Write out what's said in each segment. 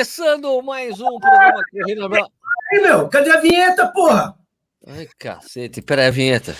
começando mais um programa Corrida Brava. Aí, meu, cadê a vinheta, porra? Ai, cacete, peraí a vinheta.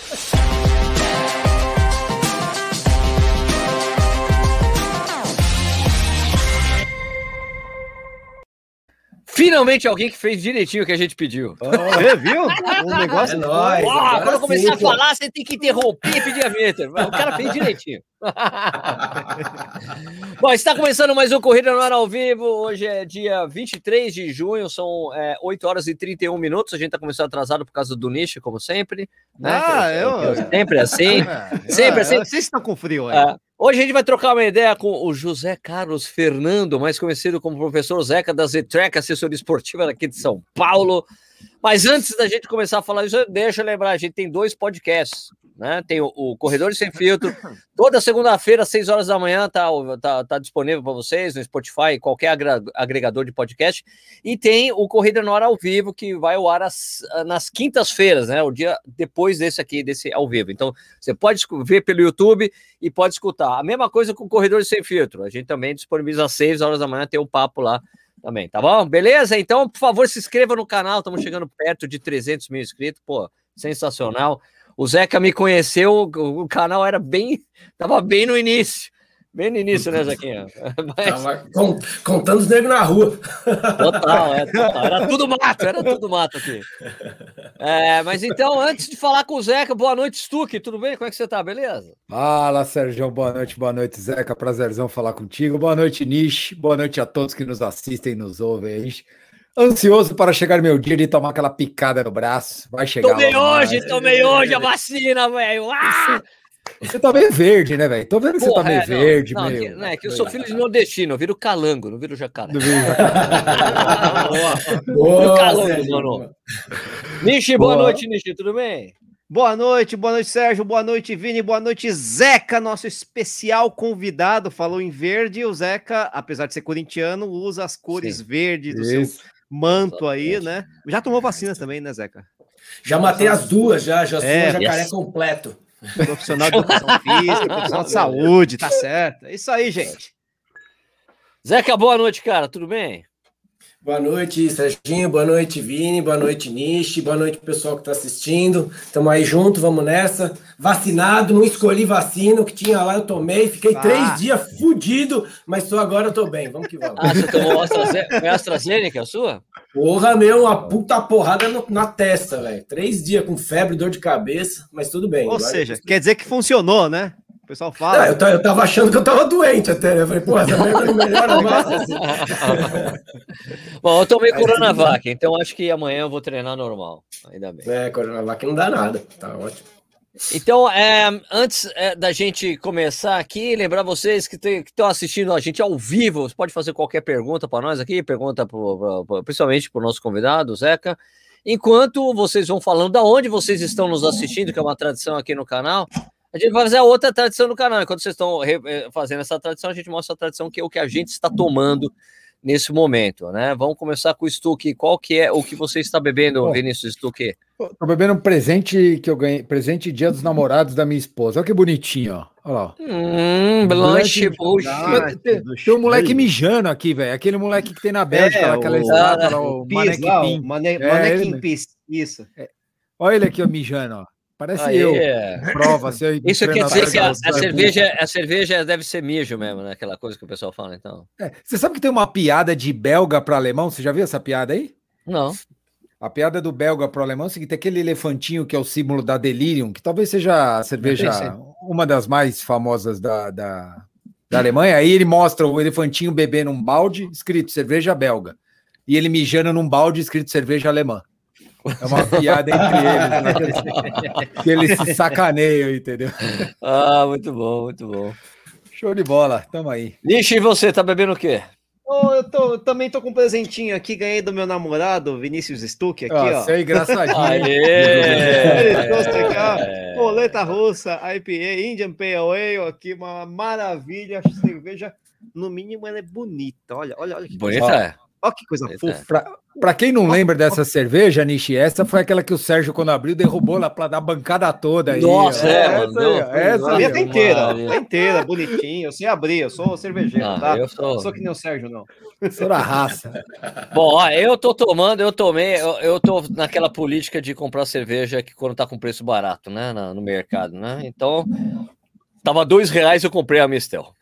Finalmente alguém que fez direitinho o que a gente pediu. Oh, você viu? Um negócio. É nóis, oh, quando eu começar a falar, você tem que interromper e pedir a vinheta. O cara fez direitinho. Bom, está começando mais um Corrida no Ar ao vivo. Hoje é dia 23 de junho, são é, 8 horas e 31 minutos. A gente está começando atrasado por causa do nicho, como sempre. Né? Ah, é, eu... Sempre assim. sempre assim. Vocês estão com frio aí. Ah, Hoje a gente vai trocar uma ideia com o José Carlos Fernando, mais conhecido como professor Zeca da Zetrec, assessoria esportiva aqui de São Paulo. Mas antes da gente começar a falar isso, deixa eu lembrar, a gente tem dois podcasts, né? Tem o, o Corredores Sem Filtro, toda segunda-feira, às 6 horas da manhã, tá, tá, tá disponível para vocês no Spotify, qualquer agregador de podcast. E tem o Corrida no Ar ao vivo, que vai ao ar as, nas quintas-feiras, né? O dia depois desse aqui, desse ao vivo. Então, você pode ver pelo YouTube e pode escutar. A mesma coisa com o Corredores Sem Filtro. A gente também disponibiliza às 6 horas da manhã, tem um papo lá também, tá bom? Beleza? Então, por favor, se inscreva no canal, estamos chegando perto de 300 mil inscritos, pô, sensacional. O Zeca me conheceu, o canal era bem, tava bem no início. Bem no início, né, Zequinha? Mas... contando os negros na rua. Total, é, total. Era tudo mato, era tudo mato aqui. É, mas então, antes de falar com o Zeca, boa noite, Stuque. Tudo bem? Como é que você tá? Beleza? Fala, Sérgio. Boa noite, boa noite, Zeca. Prazerzão falar contigo. Boa noite, Nish. Boa noite a todos que nos assistem e nos ouvem. Ansioso para chegar meu dia de tomar aquela picada no braço. Vai chegar. Tomei hoje, mais. tomei hoje a vacina, velho. Ah! Você tá meio verde, né, velho? Tô vendo que Porra, você tá meio é, verde, não, meio. Não, não, é que eu sou filho de nordestino, eu viro calango, não viro jacaré. Não viro jacaré. boa, calango, mano. Nishi, boa, boa noite, Nishi, tudo bem? Boa noite, boa noite, Sérgio, boa noite, Vini, boa noite, Zeca, nosso especial convidado, falou em verde, o Zeca, apesar de ser corintiano, usa as cores Sim. verdes do Isso. seu manto aí, né? Já tomou vacina também, né, Zeca? Já matei as duas, já, já é, sou jacaré yes. completo. Profissional de educação física, profissional de saúde, tá certo. É isso aí, gente. Zeca, boa noite, cara. Tudo bem? Boa noite, Serginho. Boa noite, Vini. Boa noite, Nishi. Boa noite, pessoal que está assistindo. Estamos aí junto, vamos nessa. Vacinado, não escolhi vacina, o que tinha lá eu tomei. Fiquei ah. três dias fudido, mas só agora eu tô bem. Vamos que vamos. Ah, você tomou AstraZeneca, AstraZeneca a sua? Porra, meu, uma puta porrada no, na testa, velho. Três dias com febre, dor de cabeça, mas tudo bem. Ou seja, quer dizer que funcionou, né? Pessoal fala. Não, eu, eu tava achando que eu tava doente até, né? Eu falei, pô, essa merda não melhora mais. Bom, eu tomei Coronavac, então acho que amanhã eu vou treinar normal. Ainda bem. É, Coronavac não dá nada. Tá ótimo. Então, é, antes é, da gente começar aqui, lembrar vocês que estão assistindo a gente ao vivo, você pode fazer qualquer pergunta para nós aqui, pergunta pro, pro, principalmente para o nosso convidado, Zeca. Enquanto vocês vão falando da onde vocês estão nos assistindo, que é uma tradição aqui no canal, a gente vai fazer a outra tradição no canal. Enquanto vocês estão eh, fazendo essa tradição, a gente mostra a tradição que é o que a gente está tomando nesse momento, né? Vamos começar com o Stuque. Qual que é o que você está bebendo, Bom, Vinícius Stuque? Estou bebendo um presente que eu ganhei, presente Dia dos Namorados da minha esposa. Olha que bonitinho, ó. Olha lá. Hum, blanche, bush. Tem, tem, um moleque mijando aqui, velho. Aquele moleque que tem na Bélgica, é, aquela o, estátua, o, o Manequim. Manequim isso. É. Olha ele aqui, ó, mijando, ó. Parece Aí, eu. É. Prova, seu Isso quer dizer que a, a cerveja, a cerveja deve ser mijo mesmo, né? Aquela coisa que o pessoal fala, então. É. Você sabe que tem uma piada de belga para alemão? Você já viu essa piada aí? Não. A piada do belga para o alemão é o seguinte: aquele elefantinho que é o símbolo da Delirium, que talvez seja a cerveja, uma das mais famosas da, da, da Alemanha. Aí ele mostra o elefantinho bebendo um balde escrito cerveja belga. E ele mijando num balde escrito cerveja alemã. É uma piada entre eles, né? que eles se sacaneiam, entendeu? Ah, muito bom, muito bom. Show de bola, tamo aí. Nishi, e você, tá bebendo o quê? Oh, eu, tô, eu também tô com um presentinho aqui, ganhei do meu namorado, Vinícius Stuck, aqui, ah, ó. Você é engraçadinho. Aê! Ele trouxe aqui, ó, boleta russa, IPA, Indian Pale Ale, aqui, uma maravilha, cerveja, no mínimo ela é bonita, olha, olha, olha que Bonita é. Olha que coisa fofa. Pra, pra, quem não lembra dessa cerveja, Nishi, essa foi aquela que o Sérgio, quando abriu, derrubou lá pra dar a bancada toda aí. Nossa, é, é mano. Essa, essa a minha tá inteira, tá inteira, bonitinha. Eu sei abrir, eu sou cervejeiro, não, tá? Eu sou... sou que nem o Sérgio, não. Sou da raça. Bom, ó, eu tô tomando, eu tomei, eu, eu tô naquela política de comprar cerveja que quando tá com preço barato, né, no, no mercado, né? Então, tava dois reais, eu comprei a Mistel.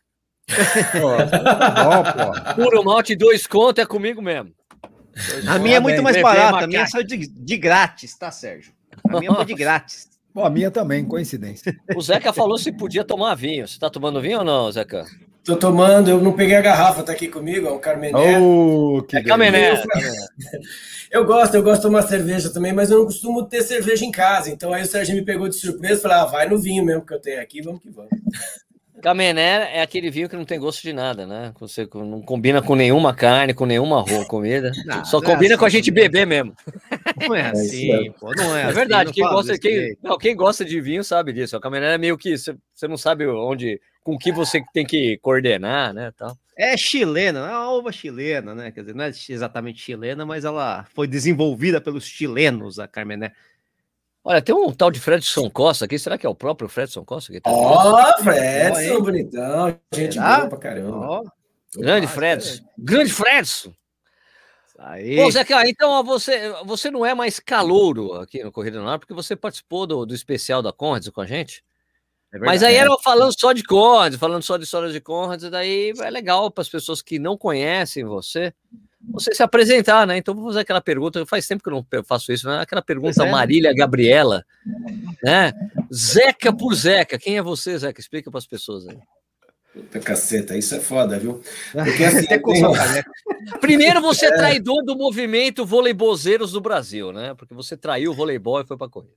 Pô, Puro malte, dois contos é comigo mesmo. Dois a minha é muito mais barata, a minha saiu de, de grátis, tá, Sérgio? A minha foi de grátis. Bom, a minha também, coincidência. O Zeca falou se podia tomar vinho. Você tá tomando vinho ou não, Zeca? Tô tomando, eu não peguei a garrafa, tá aqui comigo, é um Carmené. Oh, que é Carmené. Eu gosto, eu gosto de tomar cerveja também, mas eu não costumo ter cerveja em casa. Então aí o Sérgio me pegou de surpresa e falou: ah, vai no vinho mesmo que eu tenho aqui, vamos que vamos. Camené é aquele vinho que não tem gosto de nada, né? Você não combina com nenhuma carne, com nenhuma comida. Não, Só não é combina é assim, com a gente beber mesmo. Não é, é assim, pô, não é. É verdade, assim, quem, gosta, quem, não, quem gosta de vinho sabe disso. O Camené é meio que você, você não sabe onde, com que você tem que coordenar, né? Tal. É chilena, é uma uva chilena, né? Quer dizer, não é exatamente chilena, mas ela foi desenvolvida pelos chilenos, a Carmené. Olha, tem um tal de Fredson Costa aqui. Será que é o próprio Fredson Costa? Tá Ó, oh, Fredson, bonitão. Gente Será? boa pra caramba. Oh. Grande Fredson. Grande Fredson. Aí. Bom, Zé, então você, você não é mais calouro aqui no Corrida no Ar, porque você participou do, do especial da Conrads com a gente. É Mas aí era falando só de Conrads, falando só de histórias de Conrads, e daí é legal para as pessoas que não conhecem você você se apresentar, né? Então vou fazer aquela pergunta, faz tempo que eu não faço isso, né? Aquela pergunta é. Marília Gabriela, né? Zeca por Zeca, quem é você, Zeca? Explica para as pessoas aí. Puta caceta, isso é foda, viu? Porque assim, tem... Primeiro você é traidor do movimento voleibozeiros do Brasil, né? Porque você traiu o voleibol e foi para correr.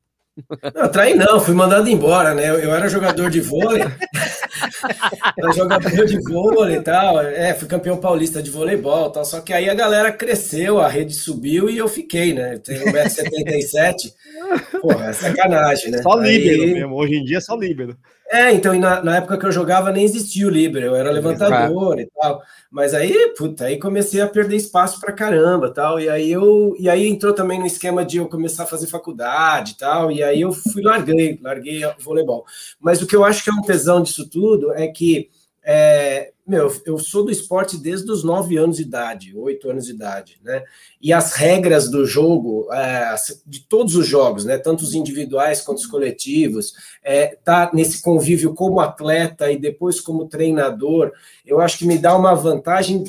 Não, traí não, fui mandado embora, né? Eu, eu era jogador de vôlei. era jogador de vôlei e tal. É, fui campeão paulista de voleibol tal. Só que aí a galera cresceu, a rede subiu e eu fiquei, né? Eu tenho 1,77m. Porra, é sacanagem, né? Só líbero aí... mesmo. Hoje em dia é só líbero. É, então, na, na, época que eu jogava nem existia o Libre, eu era levantador e tal. Mas aí, puta, aí comecei a perder espaço pra caramba tal. E aí eu. E aí entrou também no esquema de eu começar a fazer faculdade e tal. E aí eu fui, larguei, larguei o voleibol. Mas o que eu acho que é um tesão disso tudo é que é, meu, eu sou do esporte desde os 9 anos de idade, 8 anos de idade, né? E as regras do jogo, é, de todos os jogos, né? Tanto os individuais quanto os coletivos, é, tá nesse convívio como atleta e depois como treinador, eu acho que me dá uma vantagem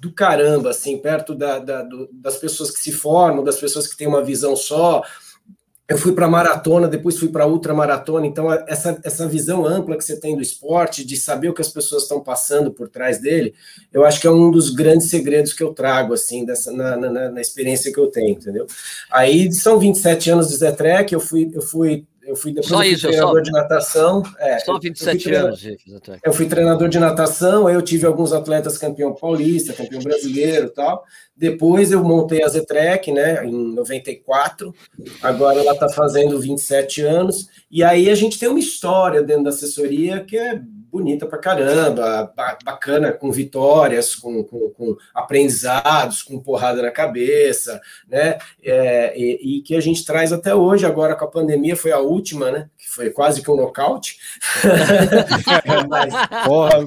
do caramba, assim, perto da, da, do, das pessoas que se formam, das pessoas que têm uma visão só, eu fui para maratona, depois fui para ultramaratona, então essa, essa visão ampla que você tem do esporte, de saber o que as pessoas estão passando por trás dele, eu acho que é um dos grandes segredos que eu trago, assim, dessa, na, na, na experiência que eu tenho, entendeu? Aí são 27 anos de Zé Trek, eu fui, eu fui eu fui depois só eu fui isso, treinador só, de natação. É, só 27 anos, gente. Eu fui treinador de natação, eu tive alguns atletas campeão paulista, campeão brasileiro tal. Depois eu montei a Zetrec, né, em 94. Agora ela está fazendo 27 anos. E aí a gente tem uma história dentro da assessoria que é bonita pra caramba, bacana, com vitórias, com, com, com aprendizados, com porrada na cabeça, né? É, e, e, que a gente traz até hoje, agora com a pandemia, foi a última, né? Que foi quase que um nocaute. mas, Porra.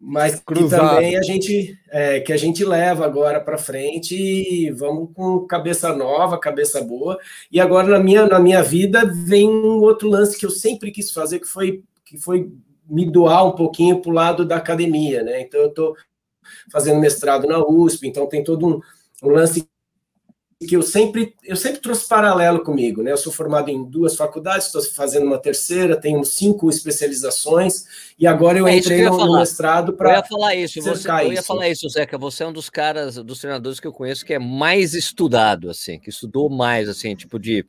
Mas que também a gente é, que a gente leva agora para frente e vamos com cabeça nova, cabeça boa. E agora na minha na minha vida vem um outro lance que eu sempre quis fazer, que foi que foi me doar um pouquinho para o lado da academia, né? Então eu estou fazendo mestrado na USP, então tem todo um, um, lance que eu sempre eu sempre trouxe paralelo comigo, né? Eu sou formado em duas faculdades, estou fazendo uma terceira, tenho cinco especializações e agora eu é entrei eu no, mestrado para. Eu ia falar isso, você, eu ia falar isso, Zeca. Você é um dos caras, dos treinadores que eu conheço que é mais estudado, assim, que estudou mais, assim, tipo de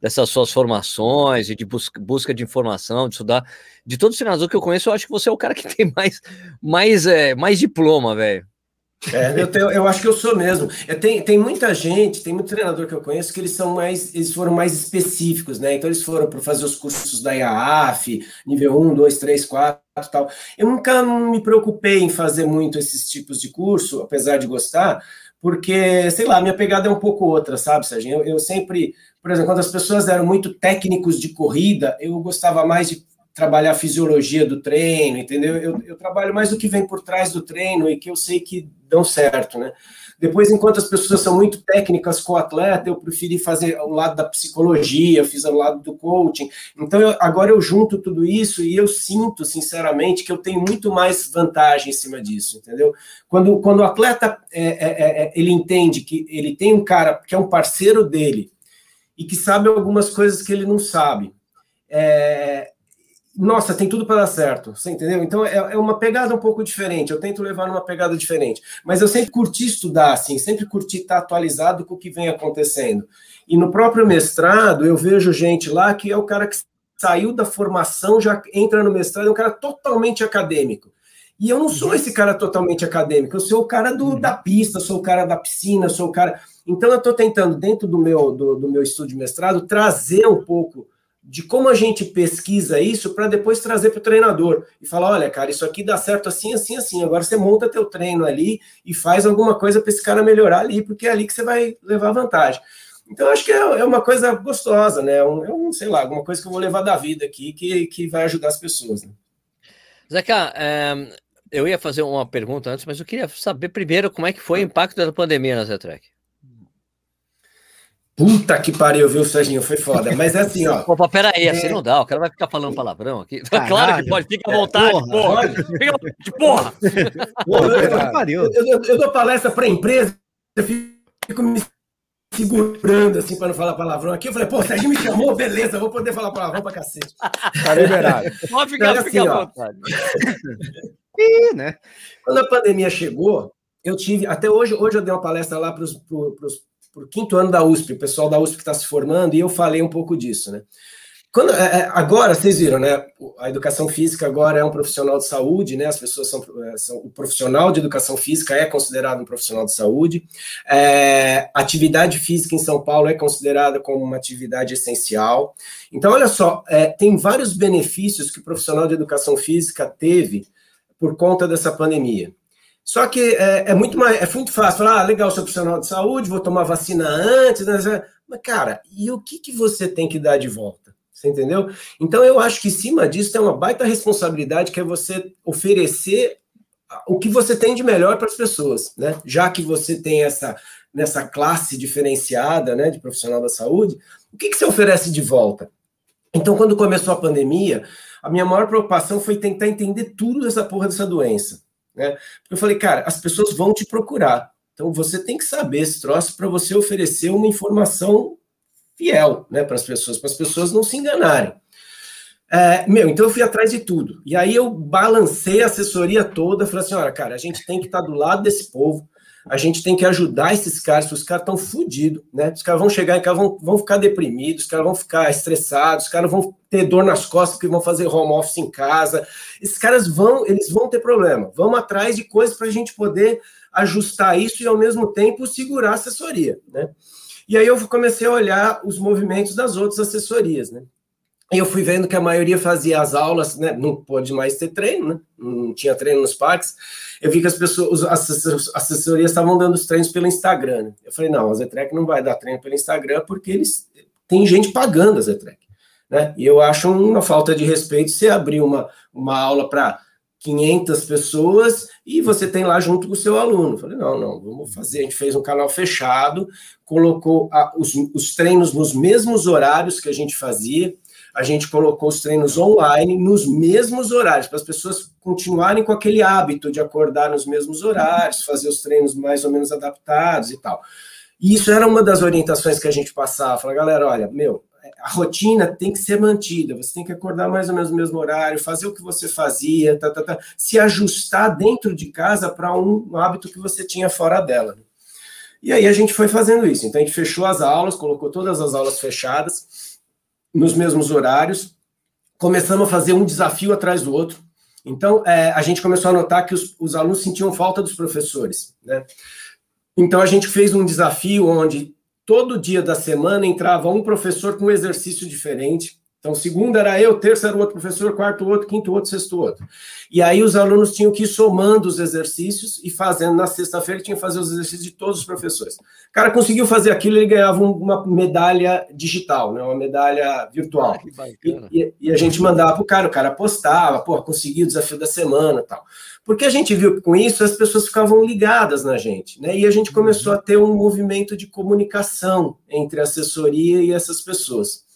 dessas suas formações e de busca, busca de informação, de estudar. De todos os treinadores que eu conheço, eu acho que você é o cara que tem mais, mais, é, mais diploma, velho. É, eu, tenho, eu acho que eu sou mesmo. É, tem, muita gente, tem muito treinador que eu conheço que eles são mais, eles foram mais específicos, né? Então eles foram para fazer os cursos da IAAF, nível 1, 2, 3, 4 tal. Eu nunca me preocupei em fazer muito esses tipos de curso, apesar de gostar, porque, sei lá, minha pegada é um pouco outra, sabe, Serginho? Eu, eu sempre, por exemplo, quando as pessoas eram muito técnicos de corrida, eu gostava mais de trabalhar a fisiologia do treino, entendeu? Eu, eu trabalho mais do que vem por trás do treino e que eu sei que dão certo, né? Depois, enquanto as pessoas são muito técnicas com o atleta, eu preferi fazer o lado da psicologia, fiz o lado do coaching. Então, eu, agora eu junto tudo isso e eu sinto, sinceramente, que eu tenho muito mais vantagem em cima disso, entendeu? Quando, quando o atleta é, é, é, é ele entende que ele tem um cara que é um parceiro dele e que sabe algumas coisas que ele não sabe, é, nossa, tem tudo para dar certo, você entendeu? Então é, é, uma pegada um pouco diferente. Eu tento levar numa pegada diferente, mas eu sempre curti estudar, assim, sempre curti estar atualizado com o que vem acontecendo. E no próprio mestrado eu vejo gente lá que é o cara que saiu da formação, já entra no mestrado, é um cara totalmente acadêmico. E eu não sou esse cara totalmente acadêmico, eu sou o cara do, uhum. da pista, sou o cara da piscina, sou o cara. Então eu estou tentando, dentro do meu, do, do meu estudo de mestrado, trazer um pouco de como a gente pesquisa isso para depois trazer para o treinador e falar, olha, cara, isso aqui dá certo assim, assim, assim. Agora você monta teu treino ali e faz alguma coisa para esse cara melhorar ali, porque é ali que você vai levar vantagem. Então, acho que é, é uma coisa gostosa, né? É um, sei lá, alguma coisa que eu vou levar da vida aqui que, que vai ajudar as pessoas. Né? Zeca, é, eu ia fazer uma pergunta antes, mas eu queria saber primeiro como é que foi o impacto da pandemia na Zetrec. Puta que pariu, viu, Serginho? Foi foda. Mas é assim, ó. Opa, peraí, é... assim não dá. O cara vai ficar falando palavrão aqui. Caralho, claro que pode, fica à vontade, porra. porra. Fica porra. porra eu, eu, eu, eu, dou palestra para empresa, eu fico me segurando assim para não falar palavrão aqui. Eu falei, pô, Serginho me chamou, beleza, vou poder falar palavrão pra cacete. Tá liberado. Pode ficar, então, assim, à vontade. e, né? Quando a pandemia chegou, eu tive. Até hoje, hoje eu dei uma palestra lá por quinto ano da USP, o pessoal da USP que está se formando, e eu falei um pouco disso, né? Quando, é, é, agora, vocês viram, né? A educação física agora é um profissional de saúde, né? As pessoas são, é, são o profissional de educação física é considerado um profissional de saúde. É, atividade física em São Paulo é considerada como uma atividade essencial. Então, olha só, é, tem vários benefícios que o profissional de educação física teve por conta dessa pandemia. Só que é, é, muito mais, é muito fácil falar, ah, legal, sou profissional de saúde, vou tomar vacina antes, né? Mas, cara, e o que, que você tem que dar de volta? Você entendeu? Então, eu acho que em cima disso tem uma baita responsabilidade que é você oferecer o que você tem de melhor para as pessoas, né? Já que você tem essa nessa classe diferenciada, né, de profissional da saúde, o que, que você oferece de volta? Então, quando começou a pandemia, a minha maior preocupação foi tentar entender tudo dessa porra dessa doença. Né? Porque eu falei, cara, as pessoas vão te procurar. Então você tem que saber esse troço para você oferecer uma informação fiel né, para as pessoas, para as pessoas não se enganarem. É, meu, então eu fui atrás de tudo. E aí eu balancei a assessoria toda, falei assim: olha, cara, a gente tem que estar tá do lado desse povo, a gente tem que ajudar esses caras, os caras estão fodidos, né? Os caras vão chegar em casa, vão, vão ficar deprimidos, os caras vão ficar estressados, os caras vão ter dor nas costas porque vão fazer home office em casa. Esses caras vão, eles vão ter problema. Vamos atrás de coisas para a gente poder ajustar isso e ao mesmo tempo segurar a assessoria, né? E aí eu comecei a olhar os movimentos das outras assessorias, né? Eu fui vendo que a maioria fazia as aulas, né? Não pode mais ter treino, né? Não tinha treino nos parques. Eu vi que as pessoas, as assessorias estavam dando os treinos pelo Instagram. Né? Eu falei, não, a Zetrec não vai dar treino pelo Instagram porque eles tem gente pagando a Zetrec. Né? E eu acho uma falta de respeito você abrir uma, uma aula para 500 pessoas e você tem lá junto com o seu aluno. Eu falei, não, não, vamos fazer. A gente fez um canal fechado, colocou a, os, os treinos nos mesmos horários que a gente fazia a gente colocou os treinos online nos mesmos horários, para as pessoas continuarem com aquele hábito de acordar nos mesmos horários, fazer os treinos mais ou menos adaptados e tal. E isso era uma das orientações que a gente passava. Falar, galera, olha, meu, a rotina tem que ser mantida, você tem que acordar mais ou menos no mesmo horário, fazer o que você fazia, tá, tá, tá, se ajustar dentro de casa para um hábito que você tinha fora dela. E aí a gente foi fazendo isso. Então a gente fechou as aulas, colocou todas as aulas fechadas nos mesmos horários. Começamos a fazer um desafio atrás do outro. Então, é, a gente começou a notar que os, os alunos sentiam falta dos professores, né? Então, a gente fez um desafio onde todo dia da semana entrava um professor com um exercício diferente, então, segunda era eu, terça era o outro professor, quarto outro, quinto outro, sexto outro. E aí os alunos tinham que ir somando os exercícios e fazendo na sexta-feira, tinha que fazer os exercícios de todos os professores. O cara conseguiu fazer aquilo, ele ganhava uma medalha digital, né, uma medalha virtual. Ah, e, e, a gente mandava para o cara, o cara postava, pô, consegui o desafio da semana tal. Porque a gente viu que com isso as pessoas ficavam ligadas na gente, né? E a gente começou a ter um movimento de comunicação entre a assessoria e essas pessoas.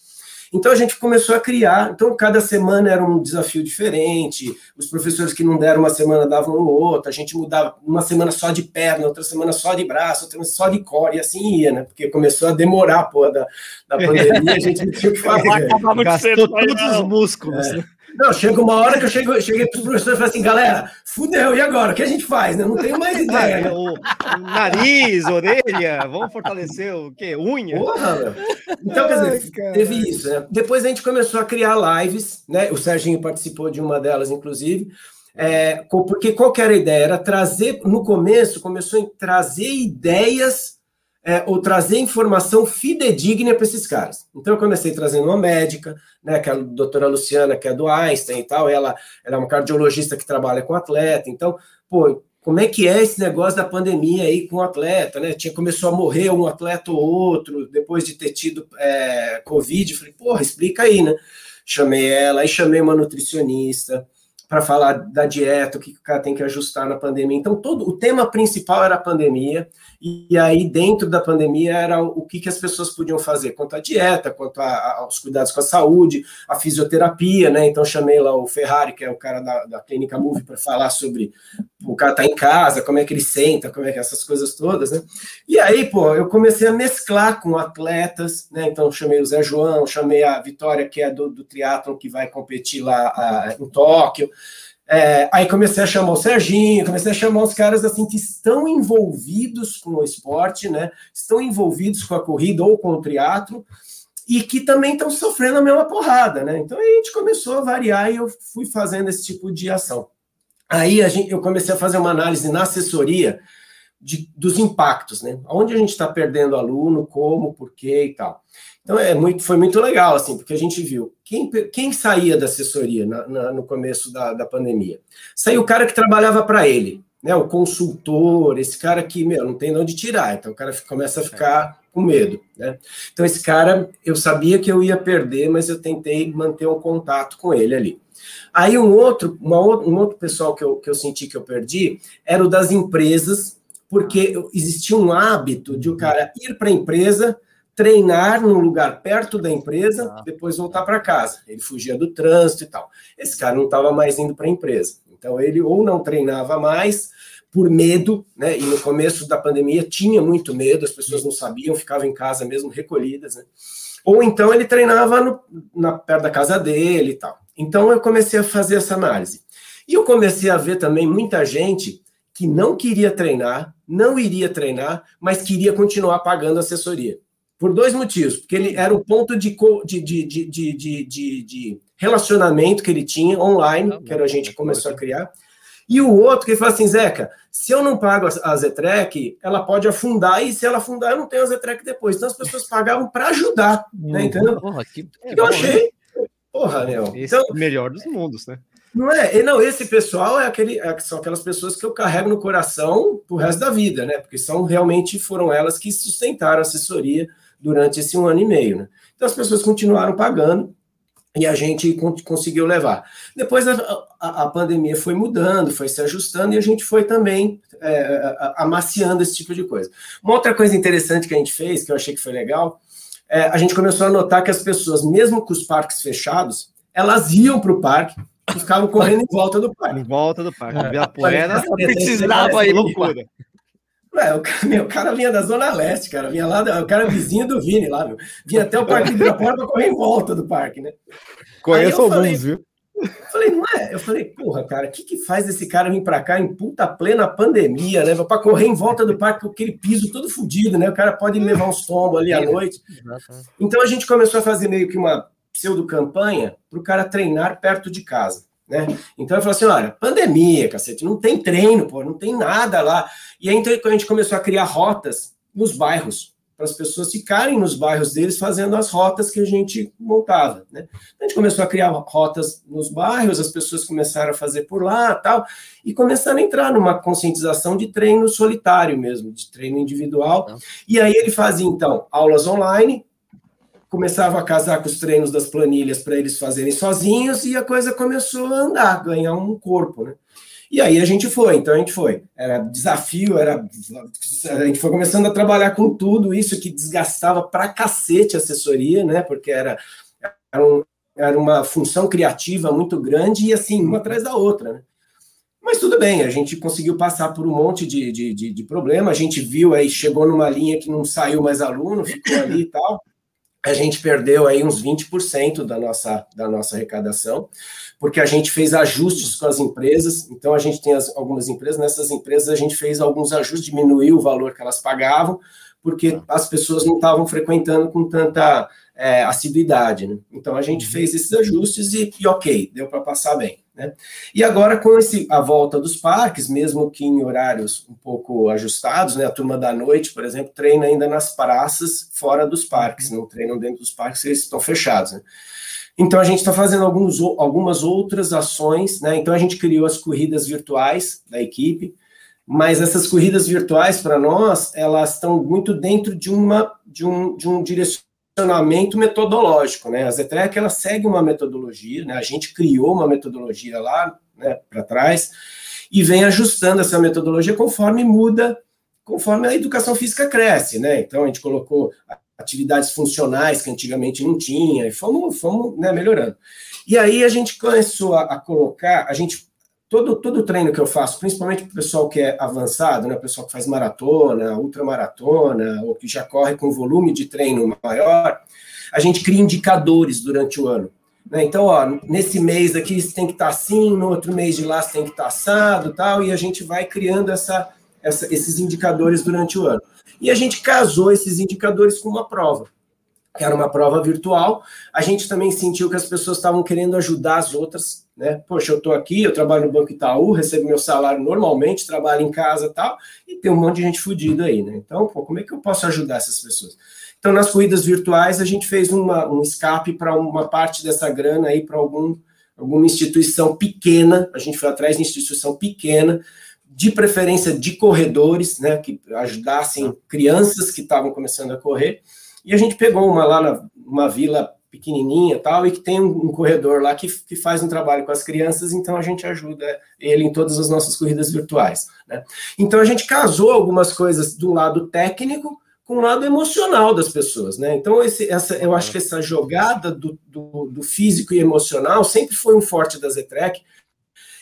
Então a gente começou a criar. Então cada semana era um desafio diferente. Os professores que não deram uma semana davam um outro. A gente mudava uma semana só de perna, outra semana só de braço, outra só de core e assim ia, né? Porque começou a demorar a porra da, da pandemia. A gente não tinha o que fazer. Gastou todos os músculos. É. Né? Não, chega uma hora que eu chego, cheguei para os professores e falei assim, galera, fudeu, e agora? O que a gente faz? Né? Não tenho mais ideia. Né? o nariz, orelha, vamos fortalecer o quê? Unha? Porra, então, quer dizer, Ai, teve isso. Né? Depois a gente começou a criar lives, né? O Serginho participou de uma delas, inclusive. É, porque qual era a ideia? Era trazer, no começo, começou a trazer ideias é, ou trazer informação fidedigna para esses caras. Então, eu comecei trazendo uma médica, né, que é a doutora Luciana, que é do Einstein e tal, ela, ela é uma cardiologista que trabalha com atleta, então, pô, como é que é esse negócio da pandemia aí com o atleta, né? Tinha, começou a morrer um atleta ou outro, depois de ter tido é, Covid, falei, porra, explica aí, né? Chamei ela, aí chamei uma nutricionista, para falar da dieta, o que o cara tem que ajustar na pandemia. Então, todo o tema principal era a pandemia, e aí dentro da pandemia era o que, que as pessoas podiam fazer quanto à dieta, quanto a, a, aos cuidados com a saúde, a fisioterapia, né? Então chamei lá o Ferrari, que é o cara da, da clínica Move, para falar sobre o cara tá em casa, como é que ele senta, como é que essas coisas todas, né? E aí, pô, eu comecei a mesclar com atletas, né? Então chamei o Zé João, chamei a Vitória, que é do, do triatlon, que vai competir lá a, em Tóquio. É, aí comecei a chamar o Serginho, comecei a chamar os caras assim que estão envolvidos com o esporte, né? Estão envolvidos com a corrida ou com o triatlo e que também estão sofrendo a mesma porrada, né? Então a gente começou a variar e eu fui fazendo esse tipo de ação. Aí gente, eu comecei a fazer uma análise na assessoria de, dos impactos, né? Onde a gente está perdendo aluno, como, por quê e tal. Então é muito, foi muito legal, assim, porque a gente viu quem, quem saía da assessoria na, na, no começo da, da pandemia. Saiu o cara que trabalhava para ele, né? O consultor, esse cara que, meu, não tem de onde tirar, então o cara começa a ficar com medo, né? Então esse cara, eu sabia que eu ia perder, mas eu tentei manter um contato com ele ali. Aí um outro, uma, um outro pessoal que eu, que eu senti que eu perdi era o das empresas, porque existia um hábito de o cara ir para a empresa, treinar num lugar perto da empresa, ah. depois voltar para casa. Ele fugia do trânsito e tal. Esse cara não estava mais indo para a empresa. Então ele ou não treinava mais por medo, né? E no começo da pandemia tinha muito medo, as pessoas não sabiam, ficavam em casa mesmo recolhidas, né? Ou então ele treinava no, na, perto da casa dele e tal. Então eu comecei a fazer essa análise. E eu comecei a ver também muita gente que não queria treinar, não iria treinar, mas queria continuar pagando assessoria. Por dois motivos. Porque ele era o ponto de, de, de, de, de relacionamento que ele tinha online, que era a gente começou a criar. E o outro que ele fala assim, Zeca, se eu não pago a Zetrec, ela pode afundar, e se ela afundar, eu não tenho a Zetrec depois. Então as pessoas pagavam para ajudar, né? Entendeu? Porra, que... é eu bom, achei. Né? Porra, meu. Então, é o melhor dos mundos, né? Não é? Não, esse pessoal é aquele, é, são aquelas pessoas que eu carrego no coração pro resto da vida, né? Porque são realmente foram elas que sustentaram a assessoria durante esse um ano e meio. Né? Então as pessoas continuaram pagando e a gente conseguiu levar. Depois a, a, a, pandemia foi mudando, foi se ajustando e a gente foi também é, amaciando esse tipo de coisa. Uma outra coisa interessante que a gente fez, que eu achei que foi legal, é, a gente começou a notar que as pessoas, mesmo com os parques fechados, elas iam para o parque e ficavam correndo em volta do parque. Em volta do parque. É. A poeira precisava aí. Loucura. Ué, o, cara, meu, o cara vinha da Zona Leste, cara. Vinha lá, o cara vizinho do Vini lá, meu. Vinha até o Parque de Ibirapuera para correr em volta do parque, né? Conheço alguns, falei, viu? Falei, não é? Eu falei, porra, cara, o que, que faz esse cara vir para cá em puta plena pandemia, né? Para correr em volta do parque com aquele piso todo fodido, né? O cara pode levar uns tombos ali à noite. Então a gente começou a fazer meio que uma pseudo-campanha para o cara treinar perto de casa. Né? Então eu falei assim: olha, pandemia, cacete, não tem treino, pô, não tem nada lá. E aí então a gente começou a criar rotas nos bairros, para as pessoas ficarem nos bairros deles fazendo as rotas que a gente montava, né? A gente começou a criar rotas nos bairros, as pessoas começaram a fazer por lá, tal, e começaram a entrar numa conscientização de treino solitário mesmo, de treino individual. E aí ele fazia então aulas online, começava a casar com os treinos das planilhas para eles fazerem sozinhos e a coisa começou a andar, ganhar um corpo, né? E aí a gente foi, então a gente foi. Era desafio, era a gente foi começando a trabalhar com tudo isso que desgastava pra cacete a assessoria, né? Porque era, era, um, era uma função criativa muito grande e assim, uma atrás da outra, né? Mas tudo bem, a gente conseguiu passar por um monte de, de, de, de problema, a gente viu aí, chegou numa linha que não saiu mais aluno, ficou ali e tal a gente perdeu aí uns 20% da nossa, da nossa arrecadação, porque a gente fez ajustes com as empresas, então a gente tem as, algumas empresas, nessas empresas a gente fez alguns ajustes, diminuiu o valor que elas pagavam, porque as pessoas não estavam frequentando com tanta é, assiduidade, né? Então a gente uhum. fez esses ajustes e, e ok, deu para passar bem. Né? E agora, com esse, a volta dos parques, mesmo que em horários um pouco ajustados, né? a turma da noite, por exemplo, treina ainda nas praças fora dos parques, não treinam dentro dos parques, eles estão fechados. Né? Então, a gente está fazendo alguns, algumas outras ações, né? então a gente criou as corridas virtuais da equipe, mas essas corridas virtuais, para nós, elas estão muito dentro de, uma, de, um, de um direcionamento posicionamento metodológico, né? A Zetrec ela segue uma metodologia, né? A gente criou uma metodologia lá, né, para trás e vem ajustando essa metodologia conforme muda, conforme a educação física cresce, né? Então a gente colocou atividades funcionais que antigamente não tinha e fomos, fomos né, melhorando. E aí a gente começou a, a colocar, a gente todo, todo treino que eu faço, principalmente para o pessoal que é avançado, né, o pessoal que faz maratona, ultramaratona, ou que já corre com volume de treino maior, a gente cria indicadores durante o ano. Né? Então, ó, nesse mês aqui você tem que estar tá assim, no outro mês de lá você tem que estar tá assado tal, e a gente vai criando essa, essa, esses indicadores durante o ano. E a gente casou esses indicadores com uma prova que era uma prova virtual. A gente também sentiu que as pessoas estavam querendo ajudar as outras, né? Poxa, eu estou aqui, eu trabalho no Banco Itaú, recebo meu salário normalmente, trabalho em casa e tal, e tem um monte de gente fodida aí, né? Então, pô, como é que eu posso ajudar essas pessoas? Então, nas corridas virtuais, a gente fez uma, um escape para uma parte dessa grana aí para algum, alguma instituição pequena, a gente foi atrás de instituição pequena, de preferência de corredores, né, que ajudassem crianças que estavam começando a correr, e a gente pegou uma lá na uma vila pequenininha tal, e que tem um, corredor lá que, que faz um trabalho com as crianças, então a gente ajuda ele em todas as nossas corridas virtuais. Né? Então a gente casou algumas coisas do lado técnico com o lado emocional das pessoas. Né? Então esse, essa, eu acho que essa jogada do, do, do físico e emocional sempre foi um forte da Zetrec,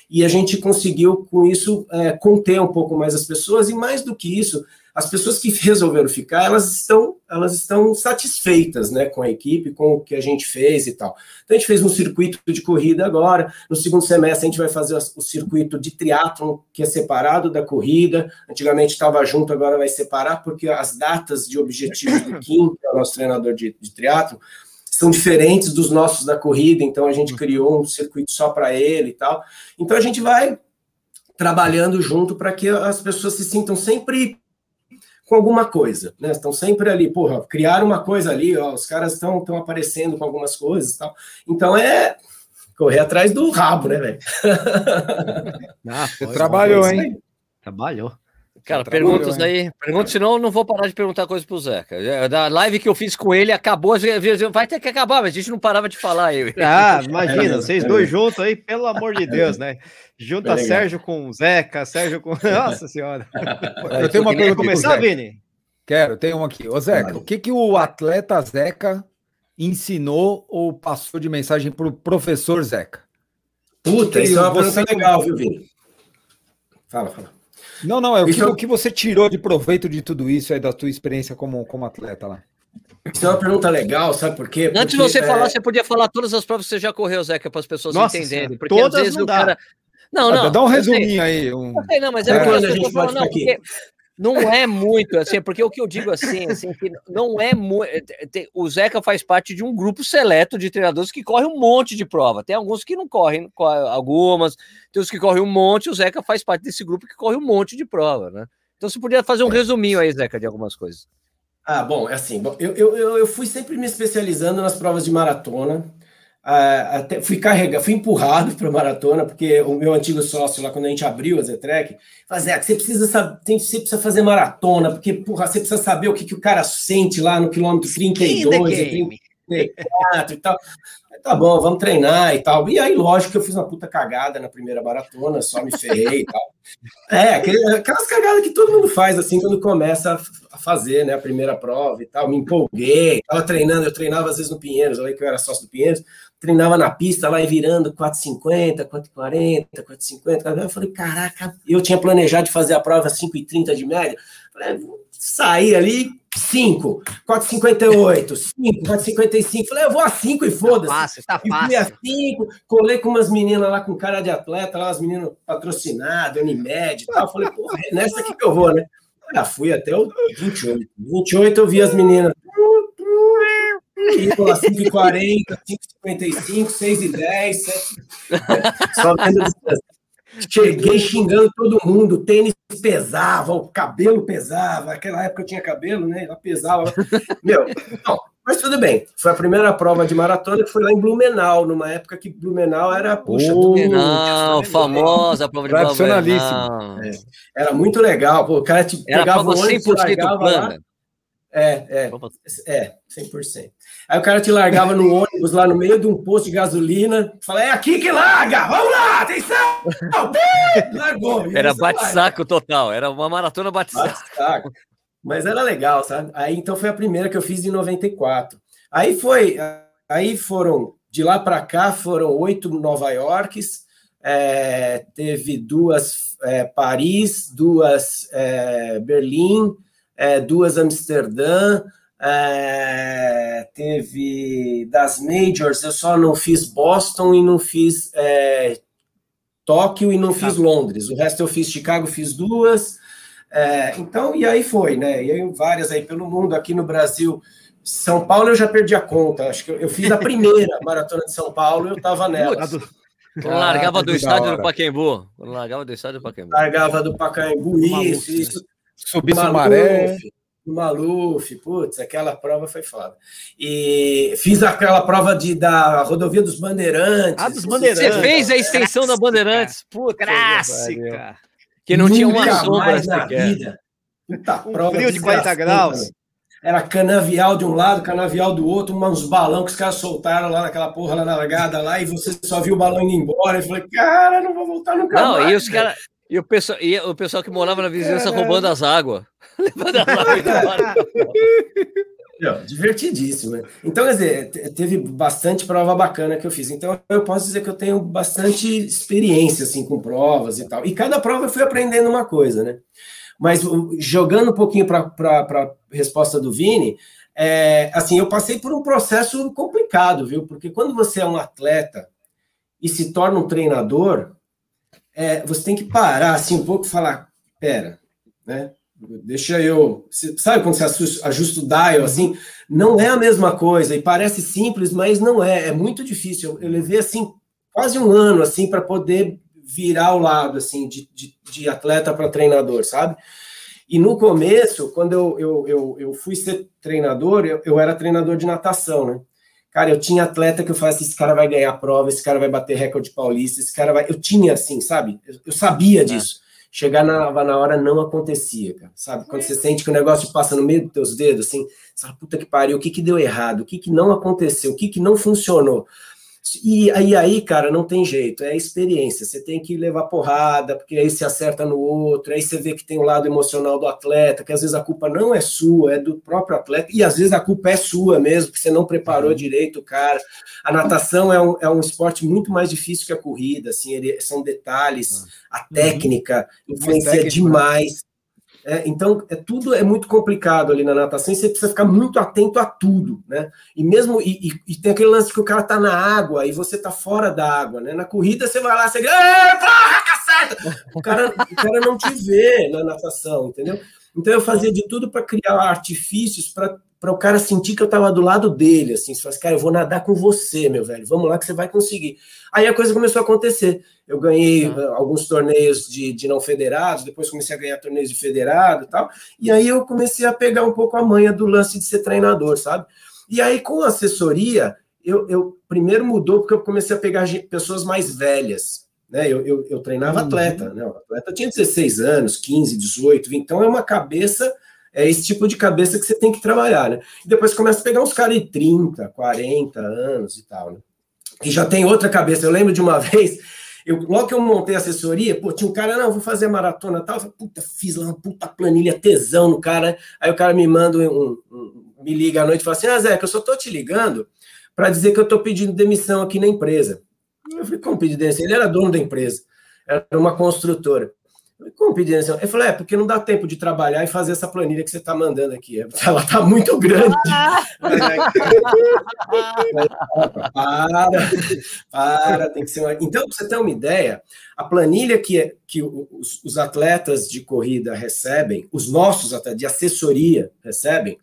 e a gente conseguiu, com isso, é, conter um pouco mais as pessoas, e mais do que isso, as pessoas que resolveram ficar, elas estão, elas estão satisfeitas, né, com a equipe, com o que a gente fez e tal. Então a gente fez um circuito de corrida agora, no segundo semestre a gente vai fazer o circuito de triatlon, que é separado da corrida, antigamente estava junto, agora vai separar, porque as datas de objetivos do Kim, que é o nosso treinador de, de triatlon, são diferentes dos nossos da corrida, então a gente criou um circuito só para ele e tal. Então a gente vai trabalhando junto para que as pessoas se sintam sempre com alguma coisa, né? Estão sempre ali, porra, criaram uma coisa ali, ó, os caras estão estão aparecendo com algumas coisas, tal. Então é correr atrás do rabo, né, velho? Ah, trabalhou, hein? Trabalhou. Cara, perguntas aí. Pergunta, senão eu não vou parar de perguntar coisas pro Zeca. É, da live que eu fiz com ele, acabou. Vai ter que acabar, mas a gente não parava de falar aí. Ah, imagina, vocês dois juntos aí, pelo amor de Deus, né? Junta Sérgio com Zeca, Sérgio com. Nossa Senhora. Eu tenho uma pergunta. começar, Vini? Quero, tem uma aqui. Ô, Zeca, o que, que o atleta Zeca ensinou ou passou de mensagem para o professor Zeca? Puta, isso é uma pergunta legal, viu, Vini? Fala, fala. Não, não, é o que, é... o que você tirou de proveito de tudo isso aí, da tua experiência como, como atleta lá? Isso é uma pergunta legal, sabe por quê? Antes de você é... falar, você podia falar todas as provas que você já correu, Zeca, para as pessoas Nossa, entenderem. Porque todas às vezes o dá. cara não, não. Dá um resuminho aí. Um... Não, mas é, é porque a gente falam, não, porque... Não é muito, assim, porque o que eu digo assim, assim que não é muito. O Zeca faz parte de um grupo seleto de treinadores que corre um monte de prova. Tem alguns que não correm, algumas, tem os que correm um monte, o Zeca faz parte desse grupo que corre um monte de prova, né? Então você podia fazer um resuminho aí, Zeca, de algumas coisas. Ah, bom, é assim, eu, eu, eu fui sempre me especializando nas provas de maratona. Até fui carregado, fui empurrado para a maratona, porque o meu antigo sócio lá, quando a gente abriu a Zetrek, fazia que você precisa saber, tem, você precisa fazer maratona, porque porra, você precisa saber o que, que o cara sente lá no quilômetro 32 e 34 e tal tá bom, vamos treinar e tal. E aí, lógico que eu fiz uma puta cagada na primeira maratona, só me ferrei e tal. É, aquelas cagadas que todo mundo faz assim quando começa a fazer, né, a primeira prova e tal. Me empolguei, tava treinando, eu treinava às vezes no Pinheiros, olha que eu era sócio do Pinheiros, treinava na pista lá e virando 4,50, 4,40, 4,50. Eu falei, caraca, eu tinha planejado de fazer a prova 5,30 de média. Falei, sair ali 5, 4,58, 5, 4,55. Falei, eu vou a 5 e foda-se. Tá fácil, tá fácil. fui a 5, colei com umas meninas lá com cara de atleta, lá, as meninas patrocinadas, Unimed e tal. Falei, porra, é nessa aqui que eu vou, né? Já fui até o 28. 28 eu vi as meninas. Iam lá 5,40, 5,55, 6,10, 7. Só distância. Cheguei xingando todo mundo, o tênis pesava, o cabelo pesava, naquela época eu tinha cabelo, né? Ela pesava. Meu, não, mas tudo bem. Foi a primeira prova de maratona que foi lá em Blumenau, numa época que Blumenau era, puxa, oh, Blumenau, famosa prova de Blumenau. É, era muito legal, pô, o cara te era pegava o ônibus, largava lá. É, é, é, 100%. Aí o cara te largava no ônibus lá no meio de um posto de gasolina, fala, é aqui que larga, vamos lá, atenção! Largou. Era bate-saco total, era uma maratona bate-saco. Mas era legal, sabe? Aí então foi a primeira que eu fiz em 94. Aí foi, aí foram, de lá para cá foram oito Nova Yorks, é, teve duas é, Paris, duas é, Berlim, é, duas Amsterdã, é, teve das majors, eu só não fiz Boston e não fiz é, Tóquio e não fiz Londres. O resto eu fiz Chicago, fiz duas. É, então, e aí foi, né? E aí várias aí pelo mundo, aqui no Brasil. São Paulo eu já perdi a conta. Acho que eu, eu fiz a primeira maratona de São Paulo, eu estava nela. Quando largava do estádio do Pacaembu. Quando largava do estádio do Pacaembu. Largava do Pacaembu, isso, isso. Subir Sumaré do Maluf, putz, aquela prova foi foda. E fiz aquela prova de, da rodovia dos Bandeirantes. Ah, dos Bandeirantes. Você fez a extensão da Bandeirantes, putz. Clássica. Que não Nunca tinha uma sombra na vida. Puta prova. Frio de 40 graus. Era canavial de um lado, canavial do outro, uns balão que os caras soltaram lá naquela porra lá na largada lá, e você só viu o balão indo embora. E falei, cara, não vou voltar nunca não, mais. Não, e os caras. E o pessoal, e o pessoal que morava na vizinhança roubando as águas. Levando as águas divertidíssimo. Né? Então, quer dizer, teve bastante prova bacana que eu fiz. Então, eu posso dizer que eu tenho bastante experiência assim, com provas e tal. E cada prova eu fui aprendendo uma coisa, né? Mas jogando um pouquinho para a resposta do Vini, é, assim, eu passei por um processo complicado, viu? Porque quando você é um atleta e se torna um treinador, é, você tem que parar assim um pouco e falar, pera, né? Deixa eu. Sabe quando você ajusta o dial assim? Não é a mesma coisa, e parece simples, mas não é. É muito difícil. Eu, eu levei assim quase um ano assim para poder virar o lado assim de, de, de atleta para treinador, sabe? E no começo, quando eu, eu, eu, eu fui ser treinador, eu, eu era treinador de natação, né? Cara, eu tinha atleta que eu falava assim, esse cara vai ganhar a prova, esse cara vai bater recorde paulista, esse cara vai... Eu tinha, assim, sabe? Eu, eu sabia é. disso. É. Chegar na, na hora não acontecia, cara, sabe? Quando você sente que o negócio passa no meio dos teus dedos, assim, você fala, puta que pariu, o que que deu errado? O que que não aconteceu? O que que não funcionou? E aí, aí, cara, não tem jeito, é experiência. Você tem que levar porrada, porque aí se acerta no outro, aí você vê que tem o lado emocional do atleta, que às vezes a culpa não é sua, é do próprio atleta, e às vezes a culpa é sua mesmo, porque você não preparou uhum. direito o cara. A natação é um, é um esporte muito mais difícil que a corrida, assim, ele, são detalhes, a uhum. técnica influencia técnica. demais. É, então, é, tudo é muito complicado ali na natação e você precisa ficar muito atento a tudo, né? E mesmo, e, e, e tem aquele lance que o cara tá na água e você tá fora da água, né? Na corrida você vai lá, você porra, cacete! quarta. O cara, o cara não te vê na natação, entendeu? Então eu fazia de tudo para criar artifícios para o cara sentir que eu estava do lado dele, assim, se faz, cara, eu vou nadar com você, meu velho, vamos lá que você vai conseguir. Aí a coisa começou a acontecer. Eu ganhei ah. alguns torneios de, de não federados, depois comecei a ganhar torneios de federado e tal, e aí eu comecei a pegar um pouco a manha do lance de ser treinador, sabe? E aí com a assessoria, eu, eu primeiro mudou porque eu comecei a pegar pessoas mais velhas, né? Eu, eu, eu treinava uhum. atleta, né? O atleta tinha 16 anos, 15, 18, 20, então é uma cabeça, é esse tipo de cabeça que você tem que trabalhar, né? E depois começa a pegar uns caras de 30, 40 anos e tal, né? E já tem outra cabeça. Eu lembro de uma vez, eu, logo que eu montei a assessoria, pô, tinha um cara, não, vou fazer maratona e tal. Eu falei, puta, fiz lá uma puta planilha, tesão no cara. Aí o cara me manda um, um me liga à noite e fala assim: Ah, Zé, que eu só tô te ligando para dizer que eu tô pedindo demissão aqui na empresa. Eu falei, como pedir demissão? Ele era dono da empresa, era uma construtora. Eu falei, como pedir demissão? Ele falou, é, porque não dá tempo de trabalhar e fazer essa planilha que você está mandando aqui. Ela está muito grande. para, para, tem que ser uma... Então, para você ter uma ideia, a planilha que, que os, os atletas de corrida recebem, os nossos atletas de assessoria recebem,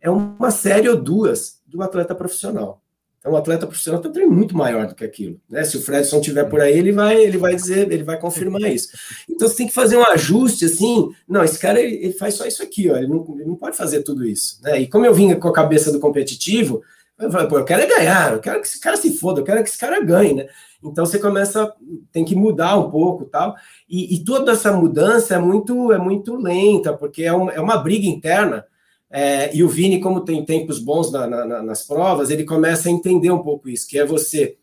é uma série ou duas do atleta profissional. Então, o atleta profissional tem um treino muito maior do que aquilo. Né? Se o Fredson estiver por aí, ele vai, ele vai dizer, ele vai confirmar isso. Então, você tem que fazer um ajuste assim. Não, esse cara ele, ele faz só isso aqui, ó, ele, não, ele não pode fazer tudo isso. Né? E como eu vinha com a cabeça do competitivo, eu falei, pô, eu quero é ganhar, eu quero que esse cara se foda, eu quero que esse cara ganhe, né? Então você começa, tem que mudar um pouco tal. E, e toda essa mudança é muito, é muito lenta, porque é uma, é uma briga interna é, e o Vini, como tem tempos bons na, na, nas provas, ele começa a entender um pouco isso, que é você.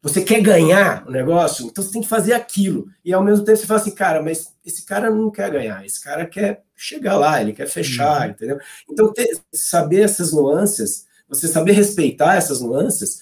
Você quer ganhar o negócio, então você tem que fazer aquilo. E ao mesmo tempo você fala assim, cara, mas esse cara não quer ganhar, esse cara quer chegar lá, ele quer fechar, uhum. entendeu? Então, ter, saber essas nuances, você saber respeitar essas nuances,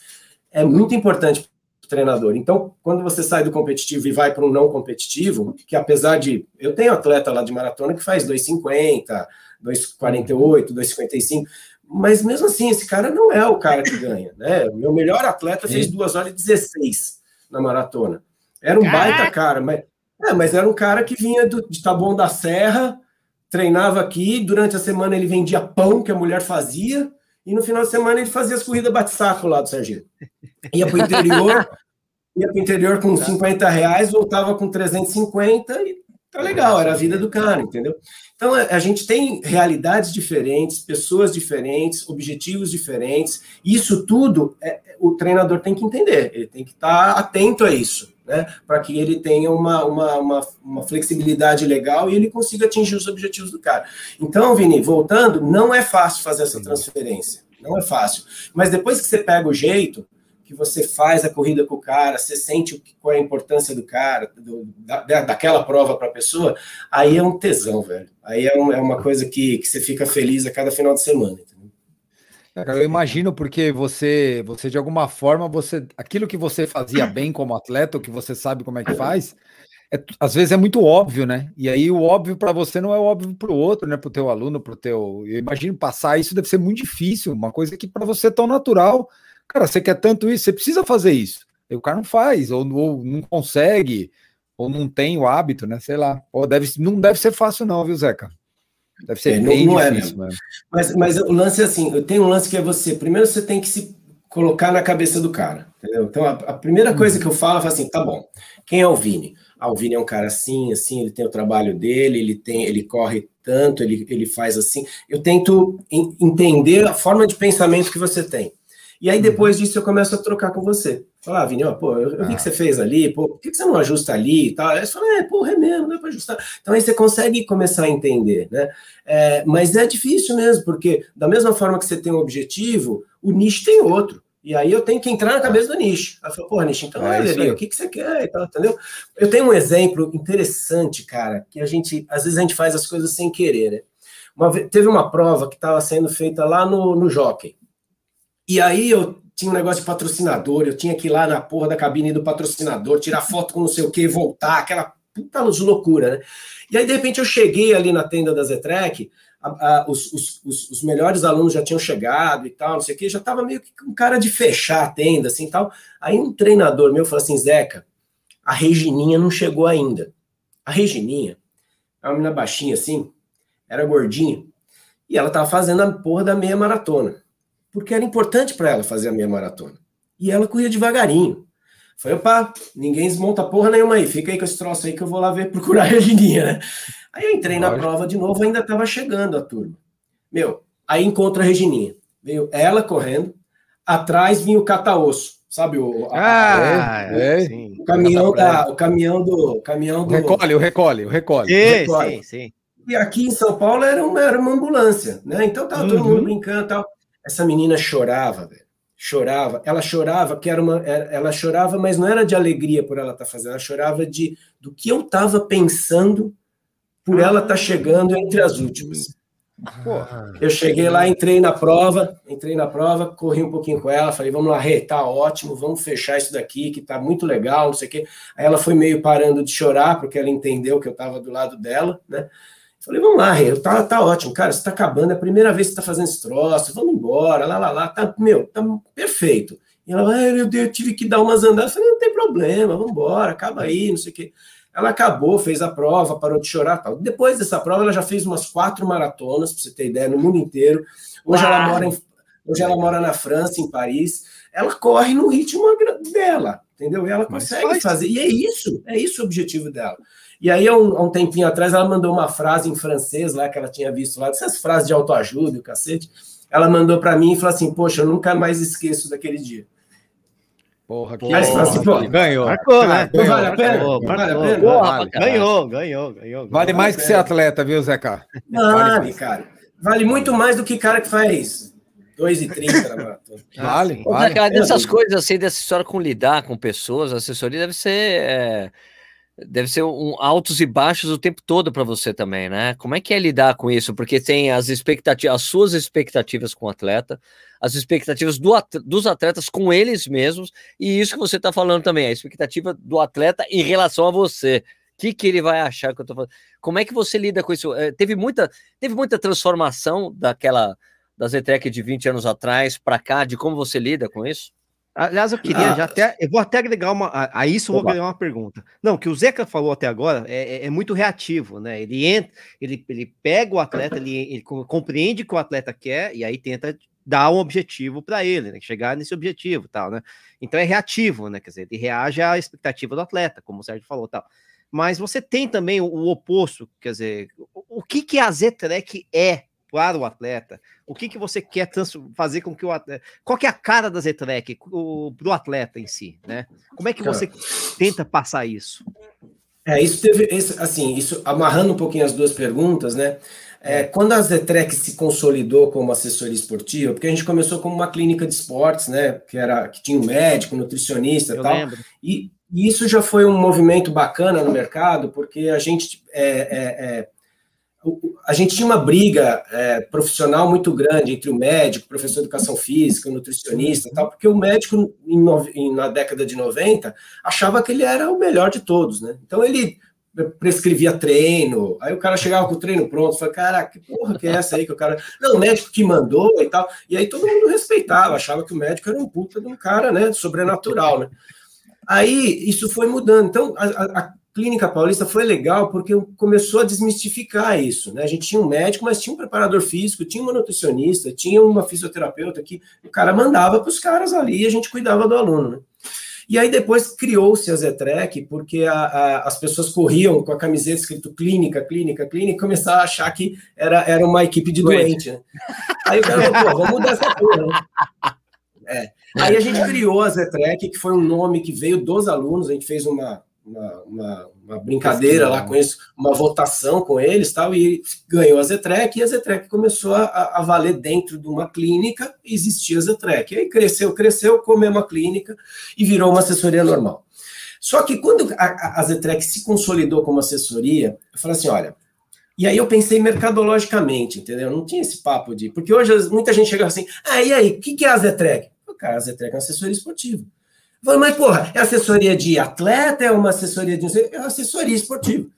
é muito importante para o treinador. Então, quando você sai do competitivo e vai para um não competitivo, que apesar de. Eu tenho atleta lá de maratona que faz 2,50 2,48, 2,55. Mas mesmo assim, esse cara não é o cara que ganha, né? O meu melhor atleta fez 2 horas e 16 na maratona. Era um Caraca. baita cara, mas, é, mas era um cara que vinha do, de Taboão da Serra, treinava aqui, durante a semana ele vendia pão que a mulher fazia, e no final de semana ele fazia as corridas bate-saco lá do Serginho. Ia para o interior, ia para o interior com 50 reais, voltava com 350 e tá legal, era a vida do cara, entendeu? Então, é, a gente tem realidades diferentes, pessoas diferentes, objetivos diferentes. Isso tudo é, o treinador tem que entender, ele tem que estar atento a isso, né? Para que ele tenha uma, uma, uma, uma, flexibilidade legal e ele consiga atingir os objetivos do cara. Então, Vini, voltando, não é fácil fazer essa transferência. Não é fácil. Mas depois que você pega o jeito, que você faz a corrida com o cara, você sente qual é a importância do cara, do, da, daquela prova para a pessoa, aí é um tesão, velho. Aí é, um, é uma coisa que, que você fica feliz a cada final de semana. Entendeu? eu imagino porque você, você de alguma forma, você, aquilo que você fazia bem como atleta, o que você sabe como é que faz, é, às vezes é muito óbvio, né? E aí o óbvio para você não é óbvio para o outro, né? Para o teu aluno, para o teu. Eu imagino passar isso deve ser muito difícil, uma coisa que para você é tão natural Cara, você quer tanto isso, você precisa fazer isso. E o cara não faz, ou, ou, não consegue, ou não tem o hábito, né? Sei lá. Ou deve, não deve ser fácil, não, viu, Zeca? Deve ser é, bem não, é difícil, é Mas, mas o lance é assim: eu tenho um lance que é você. Primeiro você tem que se colocar na cabeça do cara. Entendeu? Então, a, a primeira uhum. coisa que eu falo é assim: tá bom, quem é o Vini? Ah, o Vini é um cara assim, assim, ele tem o trabalho dele, ele tem, ele corre tanto, ele, ele faz assim. Eu tento entender a forma de pensamento que você tem. E aí, depois uhum. disso, eu começo a trocar com você. Falar, ah, Vini, ó, pô, eu, eu vi que ah. você fez ali, pô, por que, você não ajusta ali e tal? Aí você fala, é, pô, é mesmo, dá para ajustar. Então aí você consegue começar a entender, né? É, mas é difícil mesmo, porque da mesma forma que você tem um objetivo, o nicho tem outro. E aí eu tenho que entrar na cabeça do nicho. Aí eu falo, pô, nicho, então é, olha, o que, que você quer e tal, entendeu? Eu tenho um exemplo interessante, cara, que a gente, às vezes a gente faz as coisas sem querer, né? Uma, teve uma prova que estava sendo feita lá no, no Jockey. E aí eu tinha um negócio de patrocinador, eu tinha que ir lá na porra da cabine do patrocinador, tirar foto com não sei o que, voltar, aquela puta de loucura, né? E aí, de repente, eu cheguei ali na tenda da Zetrec, a, a, os, os, os, melhores alunos já tinham chegado e tal, não sei o que, já tava meio que com cara de fechar a tenda, assim tal. Aí um treinador meu falou assim: Zeca, a Regininha não chegou ainda. A Regininha, uma menina baixinha assim, era gordinha, e ela tava fazendo a porra da meia maratona, porque era importante para ela fazer a meia maratona. E ela corria devagarinho. Falei, opa, ninguém desmonta porra nenhuma aí, fica aí com esse troço aí que eu vou lá ver procurar a Regininha, né? Aí eu entrei Lógico. na prova de novo, ainda tava chegando a turma. Meu, aí encontra a Regininha. Veio ela correndo, atrás vinha o cataosso, sabe o ah, a, é, é, o caminhão da, o caminhão do caminhão do recolhe, o recolhe, o recolhe. Sim, recolhe. sim, sim. E aqui em São Paulo era uma, era uma ambulância, né? Então tava uhum. todo mundo brincando, tal. Essa menina chorava, velho. Chorava. Ela chorava que era uma, ela chorava, mas não era de alegria por ela estar tá fazendo, ela chorava de do que eu estava pensando por ela estar tá chegando entre as últimas. Ah. eu cheguei lá, entrei na prova, entrei na prova, corri um pouquinho com ela, falei, vamos lá, Rê, tá ótimo, vamos fechar isso daqui, que tá muito legal, não sei o quê. Aí ela foi meio parando de chorar, porque ela entendeu que eu tava do lado dela, né? Falei, vamos lá, Rê, tá, tá ótimo, cara, você tá acabando, é a primeira vez que você tá fazendo esse troço, vamos embora, lá, lá, lá, tá, meu, tá perfeito. E ela, ah, meu Deus, eu tive que dar umas andadas. Eu falei, não tem problema, vamos embora, acaba aí, não sei o quê. Ela acabou, fez a prova, parou de chorar tal. Depois dessa prova, ela já fez umas quatro maratonas, para você ter ideia, no mundo inteiro. Hoje ela, mora em, hoje ela mora na França, em Paris. Ela corre no ritmo dela, entendeu? E ela consegue fazer. E é isso, é isso o objetivo dela. E aí, há um, há um, tempinho atrás, ela mandou uma frase em francês lá, que ela tinha visto lá, dessas frases de autoajuda, o cacete. Ela mandou para mim e falou assim: Poxa, eu nunca mais esqueço daquele dia. Porra, que assim, pô, ganhou. Marcou, né? Ganhou, vale a pena? Vale a pena? Porra, ganhou, ganhou, ganhou. Vale mais que ser atleta, viu, Zeca? Vale, vale cara. Vale muito mais do que cara que faz 2,30 na maratona. Vale, vale. Zeca, dessas coisas assim, dessa história com lidar com pessoas, a assessoria deve ser. É deve ser um altos e baixos o tempo todo para você também, né? Como é que é lidar com isso? Porque tem as expectativas, as suas expectativas com o atleta, as expectativas do, dos atletas com eles mesmos, e isso que você está falando também, a expectativa do atleta em relação a você. O que, que ele vai achar que eu tô falando? Como é que você lida com isso? É, teve, muita, teve muita transformação daquela da Zetrec de 20 anos atrás para cá, de como você lida com isso? Aliás, eu queria ah, já até. Eu vou até agregar uma. A, a isso eu vou agregar uma pergunta. Não, que o Zeca falou até agora é, é, é, muito reativo, né? Ele entra, ele, ele pega o atleta, ele, ele compreende o que o atleta quer e aí tenta dar um objetivo para ele, né? Chegar nesse objetivo tal, né? Então é reativo, né? Quer dizer, ele reage à expectativa do atleta, como o Sérgio falou tal. Mas você tem também o, o oposto, quer dizer, o, o que, que a Z-Trek é para o atleta? O que, que você quer fazer com que o atleta. Qual que é a cara da Zetrec para o atleta em si, né? Como é que você tenta passar isso? É, isso teve, assim, isso amarrando um pouquinho as duas perguntas, né? É, quando a Zetrec se consolidou como assessoria esportiva, porque a gente começou como uma clínica de esportes, né? Que era que tinha um médico, nutricionista e tal. E, e, isso já foi um movimento bacana no mercado, porque a gente é, é, é a gente tinha uma briga é, profissional muito grande entre o médico, professor de educação física, nutricionista tal, porque o médico, em, na década de 90, achava que ele era o melhor de todos, né? Então ele prescrevia treino, aí o cara chegava com o treino pronto, falava, caraca, que porra que é essa aí que o cara... Não, o médico que mandou e tal, e aí todo mundo respeitava, achava que o médico era um puta de um cara, né, sobrenatural, né? Aí isso foi mudando, então a, a Clínica Paulista foi legal porque começou a desmistificar isso. Né? A gente tinha um médico, mas tinha um preparador físico, tinha uma nutricionista, tinha uma fisioterapeuta que o cara mandava para os caras ali e a gente cuidava do aluno. Né? E aí depois criou-se a Zetrec, porque a, a, as pessoas corriam com a camiseta escrito clínica, clínica, clínica, e começaram a achar que era, era uma equipe de doente. Né? Aí o cara falou, vamos mudar essa porra. Né? É. Aí a gente criou a Zetrec, que foi um nome que veio dos alunos, a gente fez uma, uma, uma, uma brincadeira lá com isso, uma votação com eles tal, e ganhou a Zetrec, e a Zetrec começou a, a valer dentro de uma clínica, existia a Zetrec. Aí cresceu, cresceu, comeu uma clínica e virou uma assessoria normal. Só que quando a, a Zetrec se consolidou como assessoria, eu falei assim: olha, e aí eu pensei mercadologicamente, entendeu? Não tinha esse papo de. Porque hoje muita gente chega assim, ah, e aí, o que, que é a Zetrec? Cara, a Zetrec é uma assessoria esportiva. Falei, mas, porra, é assessoria de atleta, é uma assessoria de. É assessoria esportiva.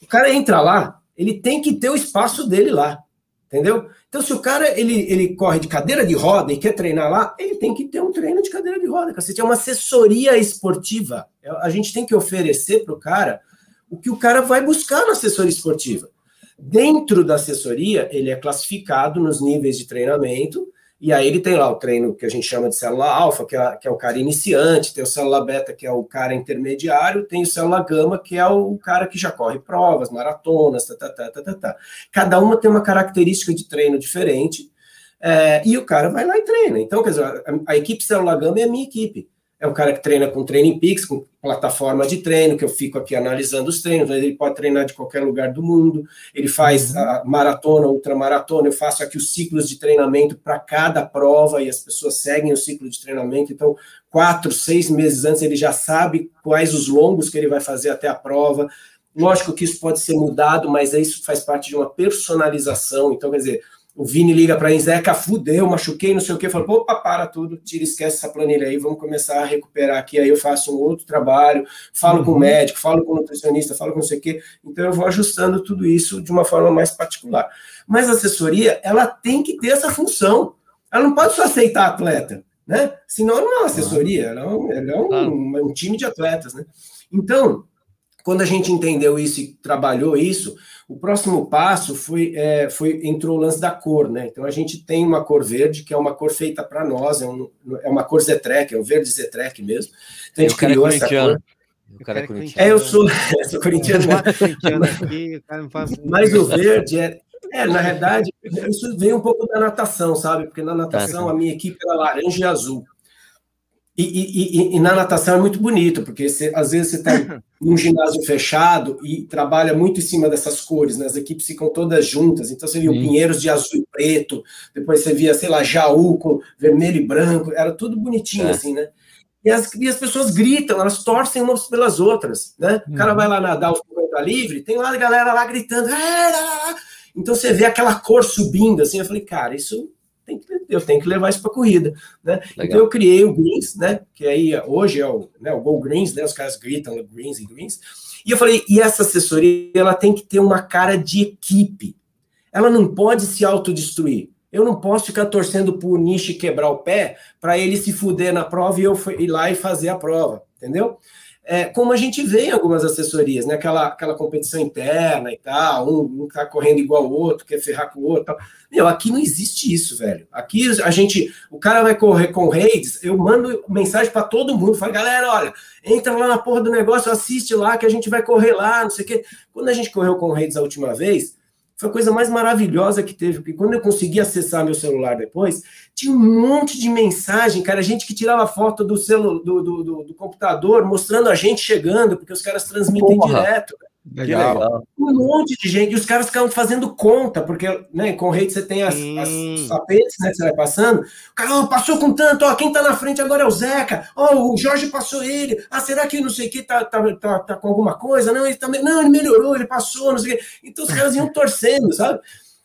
O cara entra lá, ele tem que ter o espaço dele lá. Entendeu? Então, se o cara ele, ele corre de cadeira de roda e quer treinar lá, ele tem que ter um treino de cadeira de roda. Cacete. É uma assessoria esportiva. É, a gente tem que oferecer para o cara o que o cara vai buscar na assessoria esportiva. Dentro da assessoria, ele é classificado nos níveis de treinamento, e aí ele tem lá o treino que a gente chama de célula alfa, que é, que é o cara iniciante, tem o célula beta, que é o cara intermediário, tem o célula gama, que é o cara que já corre provas, maratonas, tá, tá, tá, tá, tá, tá. Cada uma tem uma característica de treino diferente, é, e o cara vai lá e treina. Então, quer dizer, a, a equipe célula gama é a minha equipe é um cara que treina com Training Peaks, com plataforma de treino, que eu fico aqui analisando os treinos, ele pode treinar de qualquer lugar do mundo, ele faz uhum. a maratona, ultramaratona, eu faço aqui os ciclos de treinamento para cada prova e as pessoas seguem o ciclo de treinamento, então quatro, seis meses antes ele já sabe quais os longos que ele vai fazer até a prova, lógico que isso pode ser mudado, mas isso faz parte de uma personalização, então quer dizer, o Vini liga para a Zeca, fudeu, machuquei, não sei o quê. Fala, opa, para tudo, tira, esquece essa planilha aí, vamos começar a recuperar aqui. Aí eu faço um outro trabalho, falo uhum. com o uhum. médico, falo com o nutricionista, falo com não sei o quê. Então eu vou ajustando tudo isso de uma forma mais particular. Mas a assessoria, ela tem que ter essa função. Ela não pode só aceitar atleta, né? Senão não é uma assessoria, ela é um, ela é um, um time de atletas, né? Então, quando a gente entendeu isso e trabalhou isso, o próximo passo foi, é, foi entrou o lance da cor, né? Então a gente tem uma cor verde, que é uma cor feita para nós, é, um, é uma cor Zetrek, é o verde Zetrek mesmo. Então a gente criou essa cor. O cara é corintiano. É, eu sou, eu sou corintiano. Mas o verde é, é, na verdade, isso vem um pouco da natação, sabe? Porque na natação a minha equipe era laranja e azul. E, e, e, e, na natação é muito bonito, porque você, às vezes você está num ginásio fechado e trabalha muito em cima dessas cores, né? As equipes ficam todas juntas, então você via Sim. Pinheiros de azul e preto, depois você via, sei lá, Jaú com vermelho e branco, era tudo bonitinho, é. assim, né? E as, e as pessoas gritam, elas torcem umas pelas outras, né? O cara uhum. vai lá nadar o 50 livre, tem lá a galera lá gritando, então você vê aquela cor subindo, assim, eu falei, cara, isso tem que, eu tenho que levar isso para a corrida, né? Então eu criei o Greens, né? Que aí hoje é o, né, o Go Greens, né? Os caras gritam Greens e Greens. E eu falei, e essa assessoria ela tem que ter uma cara de equipe. Ela não pode se autodestruir. Eu não posso ficar torcendo por Nishi quebrar o pé para ele se fuder na prova e eu ir lá e fazer a prova, entendeu? É, como a gente vê em algumas assessorias, né? Aquela, aquela competição interna e tal, um, um tá correndo igual o outro, quer ferrar com o outro. Tal. Meu, aqui não existe isso, velho. Aqui a gente, o cara vai correr com redes, eu mando mensagem para todo mundo, falo, galera, olha, entra lá na porra do negócio, assiste lá que a gente vai correr lá, não sei o quê. Quando a gente correu com redes a última vez, foi a coisa mais maravilhosa que teve, porque quando eu consegui acessar meu celular depois, tinha um monte de mensagem, cara, gente que tirava foto do, celu, do, do, do, do computador, mostrando a gente chegando, porque os caras transmitem Porra. direto. Legal. legal. Um monte de gente, e os caras ficavam fazendo conta, porque né, com rede você tem as, as, os tapetes, né? Que você vai passando. O cara oh, passou com tanto, ó, quem tá na frente agora é o Zeca, ó, oh, o Jorge passou ele. Ah, será que não sei o que tá, tá, tá, tá, com alguma coisa? Não, ele também. Não, ele melhorou, ele passou, não sei o que. Então os caras iam torcendo, sabe?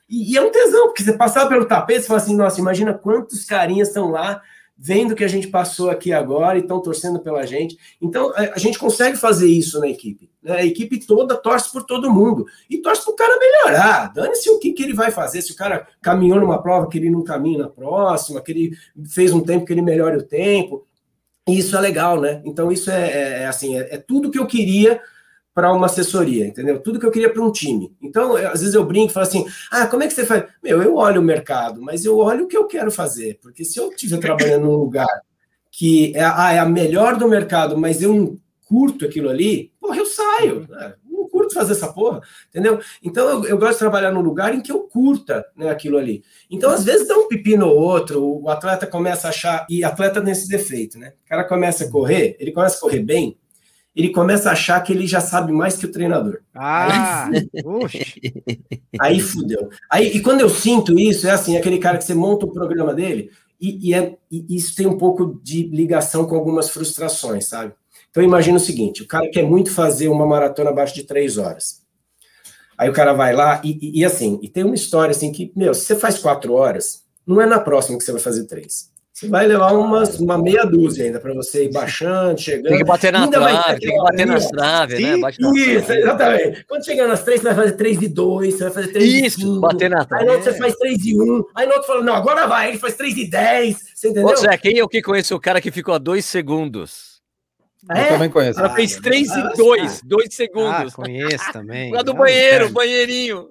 E, e é um tesão, porque você passar pelo tapete, você fala assim, nossa, imagina quantos carinhas estão lá vendo que a gente passou aqui agora e estão torcendo pela gente. Então, a, gente consegue fazer isso na equipe. Né? A equipe toda torce por todo mundo. E torce para o cara melhorar. Dane-se o que, que ele vai fazer. Se o cara caminhou numa prova que ele não caminha na próxima, que ele fez um tempo que ele melhore o tempo. Isso é legal, né? Então, isso é, é, é assim, é, é tudo que eu queria para uma assessoria, entendeu? Tudo que eu queria para um time. Então, às vezes eu brinco e falo assim: ah, como é que você faz? Meu, eu olho o mercado, mas eu olho o que eu quero fazer. Porque se eu estiver trabalhando num lugar que é, ah, é a melhor do mercado, mas eu não curto aquilo ali, porra, eu saio. Né? Não curto fazer essa porra, entendeu? Então eu, eu, gosto de trabalhar num lugar em que eu curta né, aquilo ali. Então, às vezes dá um pepino ou outro, o atleta começa a achar, e atleta tem esse defeito, né? O cara começa a correr, ele começa a correr bem, ele começa a achar que ele já sabe mais que o treinador. Ah, aí, aí fudeu. Aí, e quando eu sinto isso, é assim, aquele cara que você monta o programa dele, e, e, é, e isso tem um pouco de ligação com algumas frustrações, sabe? Então imagina o seguinte: o cara quer muito fazer uma maratona abaixo de três horas. Aí o cara vai lá e, e, e assim, e tem uma história assim que, meu, se você faz quatro horas, não é na próxima que você vai fazer três. Você vai levar umas, uma meia dúzia ainda para você ir baixando, chegando. Tem que bater na trave, tem que bater nas traves, né? Bate isso, exatamente. Quando chegar nas três, você vai fazer três de dois, você vai fazer três isso, de cinco. bater na trave. Aí no outro você faz três de um, aí no outro fala, não, agora vai, ele faz três de dez, você entendeu? Ô Zé, quem é o que conhece o cara que ficou a dois segundos? Eu também conheço. Ela fez 3 e 2, 2 segundos. Ah, conheço também. Lá do Não, banheiro, cara. banheirinho.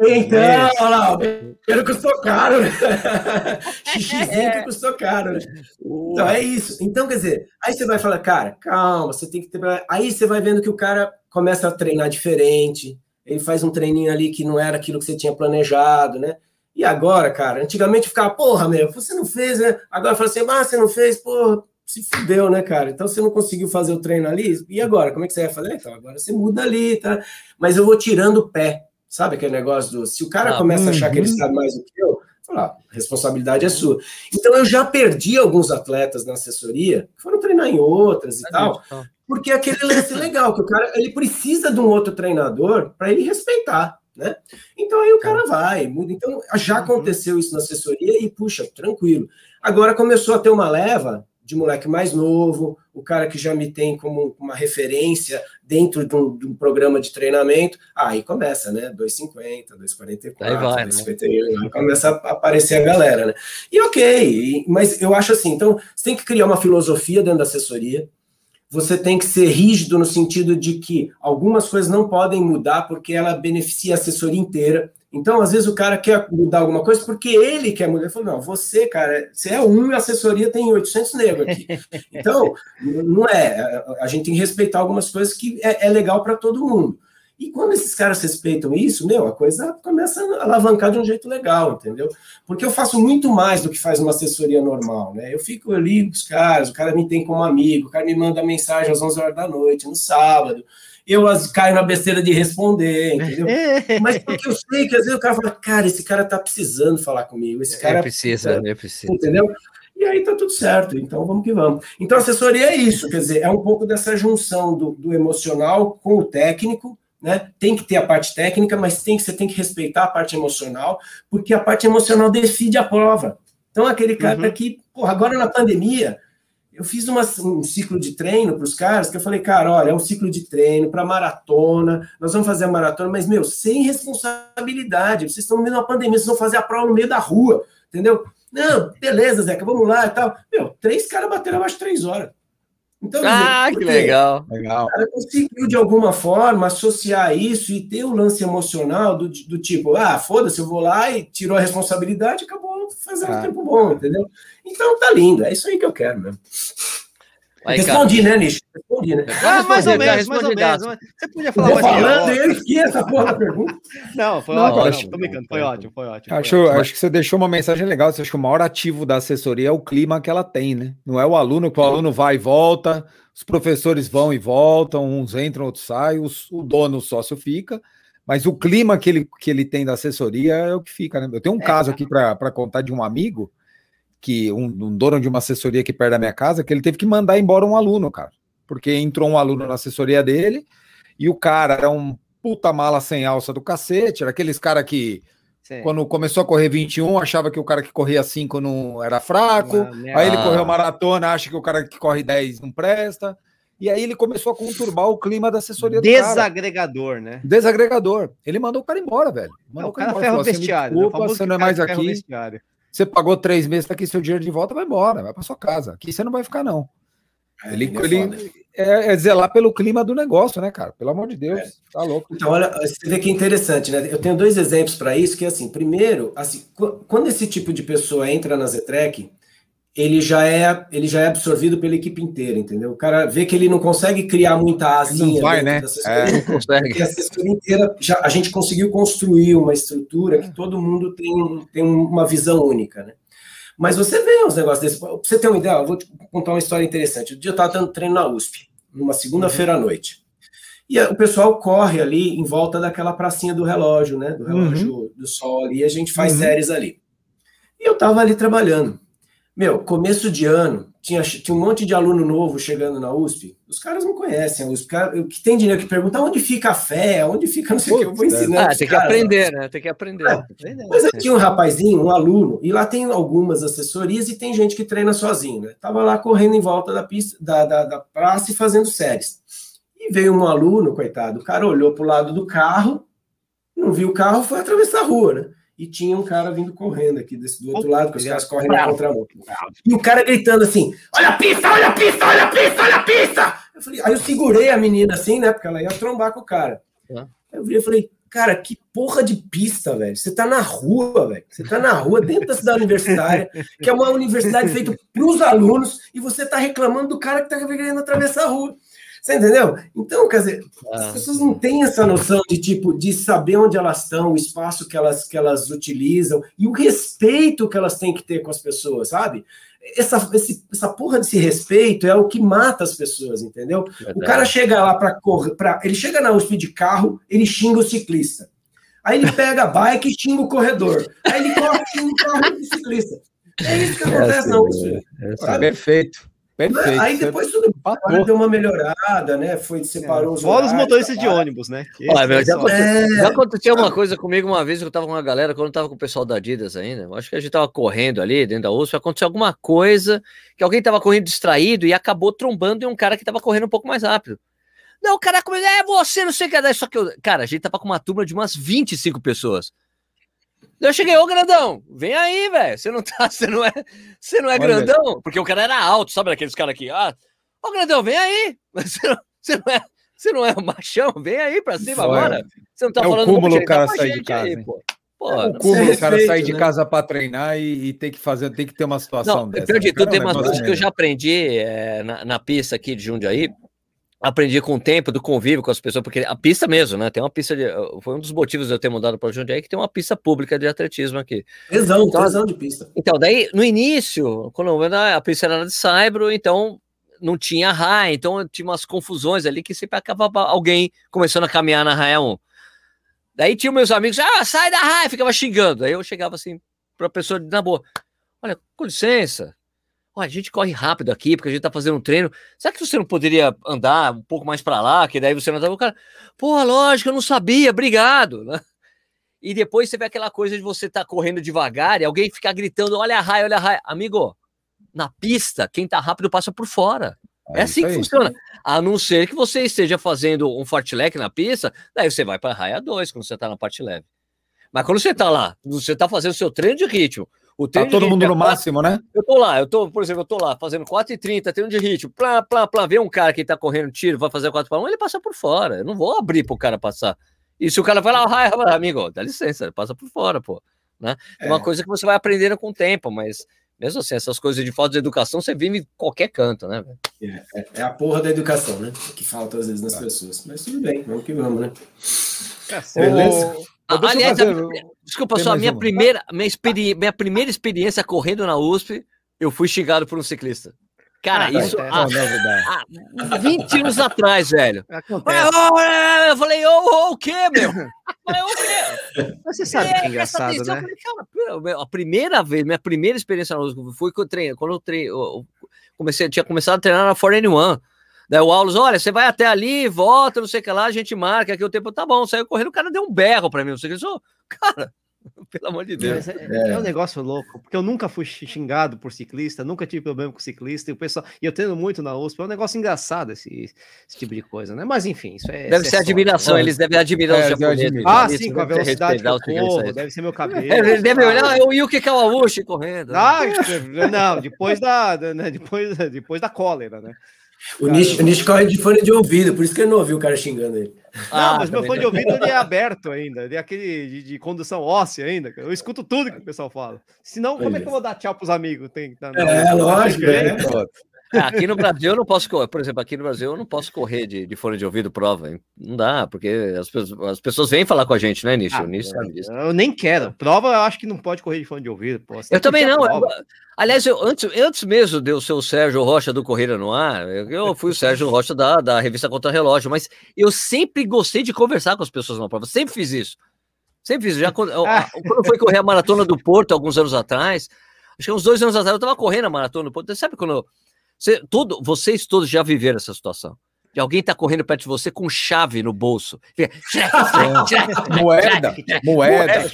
Então, olha lá, o banheiro custou caro? Xixizinho que custou caro, né? Então é isso. Então, quer dizer, aí você vai falar, cara, calma, você tem que ter. Aí você vai vendo que o cara começa a treinar diferente, ele faz um treininho ali que não era aquilo que você tinha planejado, né? E agora, cara, antigamente ficava, porra, meu, você não fez, né? Agora fala assim, ah, você não fez, porra, se fudeu, né, cara? Então você não conseguiu fazer o treino ali, e agora? Como é que você vai fazer? Então, agora você muda ali, tá? Mas eu vou tirando o pé, sabe aquele negócio do. Se o cara Ah, começa a achar que ele uhum. sabe mais do que eu, falar, a responsabilidade é sua. Então eu já perdi alguns atletas na assessoria que foram treinar em outras e tal, porque é aquele lance legal, que o cara ele precisa de um outro treinador para ele respeitar, né? Então aí o cara vai, muda. Então já aconteceu isso na assessoria e puxa, tranquilo. Agora começou a ter uma leva de moleque mais novo, o cara que já me tem como uma referência dentro de um, de um programa de treinamento, aí começa, né? 2,50, 2,44, Aí vai, né? 2,51, aí começa a aparecer a galera, né? E ok, mas eu acho assim, então você tem que criar uma filosofia dentro da assessoria, você tem que ser rígido no sentido de que algumas coisas não podem mudar porque ela beneficia a assessoria inteira. Então, às vezes, o cara quer mudar alguma coisa porque ele quer mudar. Ele falou, não, você, cara, você é um e a assessoria tem 800 negros aqui. Então, não é. A gente tem que respeitar algumas coisas que é, é legal para todo mundo. E quando esses caras respeitam isso, meu, a coisa começa a alavancar de um jeito legal, entendeu? Porque eu faço muito mais do que faz uma assessoria normal, né? Eu fico ali com os caras, o cara me tem como amigo, o cara me manda mensagem às 11 horas da noite, no sábado. Eu as, caio na besteira de responder, entendeu? Mas porque eu sei que às vezes o cara fala, cara, esse cara tá precisando falar comigo, esse cara É, precisa, é precisa. entendeu? E aí tá tudo certo, então vamos que vamos. Então, assessoria é isso, quer dizer, é um pouco dessa junção do, do emocional com o técnico, né? Tem que ter a parte técnica, mas tem que, você tem que respeitar a parte emocional, porque a parte emocional decide a prova. Então, aquele cara Uhum. que, porra, agora na pandemia, eu fiz uma- um ciclo de treino para os caras, que eu falei, cara, olha, é um ciclo de treino para maratona, nós vamos fazer a maratona, mas, meu, sem responsabilidade, vocês estão no meio uma pandemia, vocês vão fazer a prova no meio da rua, entendeu? Não, beleza, Zeca, vamos lá e tal. Meu, três caras bateram abaixo de três horas. Então, dizer, Ah, por que legal. Legal. O cara conseguiu, de alguma forma, associar isso e ter o lance emocional do, do tipo, ah, foda-se, eu vou lá e tirou a responsabilidade e acabou fazendo um Ah. tempo bom, entendeu? Então tá lindo, é isso aí que eu quero mesmo. Aí, cara. Respondi, né, Nish? Respondi, né? Ah, mais ou menos, mais ou menos. Você podia falar vou mais falando eu esqueço a porra da pergunta. Não, foi Não, ótimo. acho- Não, tô brincando. Foi ótimo, foi ótimo. Acho, foi ótimo. acho que você deixou uma mensagem legal. Você acha que o maior ativo da assessoria é o clima que ela tem, né? Não é o aluno, que o aluno vai e volta, os professores vão e voltam, uns entram, outros saem, os- o dono, o sócio fica, mas o clima que ele, que ele tem da assessoria é o que fica, né? Eu tenho um caso aqui para contar de um amigo, que um, um dono de uma assessoria aqui perto da minha casa, que ele teve que mandar embora um aluno, cara, porque entrou um aluno na assessoria dele e o cara era um puta mala sem alça do cacete, era aqueles cara que Sim. quando começou a correr 21, achava que o cara que corria 5 não era fraco. Merda. Aí ele Ah. correu maratona, acha que o cara que corre 10 não presta. E aí ele começou a conturbar o clima da assessoria do cara. Desagregador, né? Desagregador. Ele mandou o cara embora, velho. Não, Mandou o cara embora, ferra o falou assim, "Me vestiário. né? O Desculpa, você não é cara mais que o aqui. vestiário. Você pagou três meses, tá aqui seu dinheiro de volta, vai embora, vai pra sua casa. Aqui você não vai ficar, não. Ele, é ele foda. é, é zelar pelo clima do negócio, né, cara? Pelo amor de Deus, tá louco. Então, olha, você vê que é interessante, né? Eu tenho dois exemplos para isso, que é assim, primeiro, assim, qu- quando esse tipo de pessoa entra na Zetrec, ele já é ele já é absorvido pela equipe inteira, entendeu? O cara vê que ele não consegue criar muita asinha Não vai, né? É. Não consegue. a assessoria inteira, já, a gente conseguiu construir uma estrutura que todo mundo tem, tem uma visão única, né? Mas você vê uns negócios desses. Pra você ter uma ideia, eu vou te contar uma história interessante. Um dia eu estava dando treino na USP, numa segunda-feira à noite. E o pessoal corre ali em volta daquela pracinha do relógio, né? Do relógio do sol e a gente faz Uhum. séries ali. E eu estava ali trabalhando. Meu, começo de ano, tinha, tinha um monte de aluno novo chegando na USP. Os caras não conhecem a USP. O que tem dinheiro que pergunta onde fica a fé, onde fica não sei o que. Eu vou ensinar. Ah, pros tem que aprender, né? Tem que aprender. É. mas aí tinha um rapazinho, um aluno, e lá tem algumas assessorias e tem gente que treina sozinho, né? Tava lá correndo em volta da pista, da, da, da praça e fazendo séries. E veio um aluno, coitado, o cara olhou pro lado do carro, não viu o carro, foi atravessar a rua, né? E tinha um cara vindo correndo aqui desse do outro lado, que os caras correm na contramão. E o cara gritando assim: Olha a pista, olha a pista, olha a pista, olha a pista! Eu falei, aí eu segurei a menina assim, né? Porque ela ia trombar com o cara. Aí eu virei e falei, cara, que porra de pista, velho. Você tá na rua, velho. Você tá na rua, dentro da cidade universitária, que é uma universidade feita para os alunos, e você tá reclamando do cara que tá querendo atravessar a rua. Você entendeu? Então, quer dizer, as ah. pessoas não têm essa noção de tipo de saber onde elas estão, o espaço que elas, que elas utilizam e o respeito que elas têm que ter com as pessoas, sabe? Essa, esse, essa porra desse respeito é o que mata as pessoas, entendeu? Verdade. O cara chega lá para correr, pra, ele chega na USP de carro, ele xinga o ciclista. Aí ele pega a bike e xinga o corredor. Aí ele corre e xinga o carro do ciclista. É isso que acontece é assim, na USP. É, é perfeito. Perfeito. Aí depois tudo deu uma melhorada, né? Foi separou é. os Fora os motoristas de ônibus, né? Olha, meu, já, aconteceu, é... já, aconteceu, uma coisa comigo uma vez, eu tava com uma galera, quando eu tava com o pessoal da Adidas ainda, eu acho que a gente tava correndo ali dentro da USP, aconteceu alguma coisa que alguém tava correndo distraído e acabou trombando em um cara que tava correndo um pouco mais rápido. Não, o cara começou, é você, não sei o que, só que eu, cara, a gente tava com uma turma de umas 25 pessoas. Eu cheguei, ô grandão, vem aí, velho. Você não tá, você não é, você não é grandão, porque o cara era alto, sabe aqueles caras aqui, ah, ô grandão, vem aí. Você não, você não é, você não é machão, vem aí pra cima Foi. agora. Você não tá é falando o cúmulo o cara sair de casa. Aí, pô. Pô, é o cúmulo o cara sair de né? casa para treinar e, e, ter que fazer, tem que ter uma situação não, dessa. Perdi, né? tem umas coisas que eu já aprendi é, na, na pista aqui de Jundiaí aprendi com o tempo do convívio com as pessoas, porque a pista mesmo, né? Tem uma pista de. Foi um dos motivos de eu ter mudado para o Jundiaí que tem uma pista pública de atletismo aqui. Tesão, então, tesão de pista. Então, daí, no início, quando a pista era de Saibro, então não tinha raia, então tinha umas confusões ali que sempre acabava alguém começando a caminhar na raia 1. Daí tinha meus amigos, ah, sai da raia, ficava xingando. Aí eu chegava assim para a pessoa, na boa, olha, com licença, Olha, a gente corre rápido aqui porque a gente tá fazendo um treino. Será que você não poderia andar um pouco mais para lá? Que daí você não tava. O cara, pô, lógico, eu não sabia, obrigado. Né? E depois você vê aquela coisa de você tá correndo devagar e alguém ficar gritando: olha a raia, olha a raia. Amigo, na pista, quem tá rápido passa por fora. É, é assim que funciona. A não ser que você esteja fazendo um fartlek na pista, daí você vai para raia 2 quando você tá na parte leve. Mas quando você tá lá, você tá fazendo seu treino de ritmo, o tá todo mundo no máximo, né? Eu tô lá, eu tô, por exemplo, eu tô lá fazendo 4,30, treino de ritmo, plá, plá, plá, vê um cara que tá correndo tiro, vai fazer 4 para 1, ele passa por fora. Eu não vou abrir pro cara passar. E se o cara vai lá, ah, amigo, dá licença, ele passa por fora, pô. Né? É uma é. coisa que você vai aprendendo com o tempo, mas mesmo assim, essas coisas de falta de educação você vive em qualquer canto, né? É, é, é, a porra da educação, né? Que falta às vezes nas tá. pessoas. Mas tudo bem, vamos que vamos, né? Beleza? Aliás, fazer... desculpa só, a minha primeira, minha, experi... minha primeira experiência correndo na USP, eu fui xingado por um ciclista. Cara, ah, isso há, há 20 anos atrás, velho. Eu falei, ô, o quê, meu? Falei, o quê? Você sabe que é engraçado, né? Falei, cara, a primeira vez, minha primeira experiência na USP foi quando eu treinei, quando eu, treinei, eu comecei, tinha começado a treinar na 4N1. Daí o Aulos, olha, você vai até ali, volta, não sei o que lá, a gente marca aqui o tempo, tá bom, saiu correndo, o cara deu um berro pra mim, não sei o que, eu, cara, pelo amor de Deus. É, é, é, um negócio louco, porque eu nunca fui xingado por ciclista, nunca tive problema com ciclista, e o pessoal, e eu tendo muito na USP, é um negócio engraçado esse, esse tipo de coisa, né? Mas enfim, isso é. Deve ser admiração, eles devem admirar é, os japoneses. Ah, sim, com a velocidade que eu corro, deve ser meu cabelo. É, eles devem olhar o Yuki Kawabushi correndo. Ah, não, depois da, né, depois, depois da cólera, né? O Nish, o Nish corre de fone de ouvido, por isso que ele não ouviu o cara xingando ele. Ah, não, mas meu fone de ouvido ele é aberto ainda, ele é aquele de, de, condução óssea ainda. Eu escuto tudo que o pessoal fala. Senão, como é que eu vou dar tchau pros amigos? Tem, tá, é, lógico, é. É, aqui no Brasil eu não posso correr, por exemplo, aqui no Brasil eu não posso correr de, de fone de ouvido prova. Não dá, porque as, as pessoas vêm falar com a gente, né, Nicho? Ah, Nicho sabe disso. Eu nem quero. Prova eu acho que não pode correr de fone de ouvido. Pô, eu também não. Eu, aliás, eu, antes, antes mesmo de eu ser o Sérgio Rocha do Corrida no Ar, eu, eu fui o Sérgio Rocha da, da revista Contra Relógio, mas eu sempre gostei de conversar com as pessoas na prova. Sempre fiz isso. Sempre fiz. Já quando, ah. quando eu fui correr a maratona do Porto alguns anos atrás, acho que uns dois anos atrás, eu estava correndo a maratona do Porto. Sabe quando você, tudo, vocês todos já viveram essa situação. De alguém tá correndo perto de você com chave no bolso. moeda, moeda.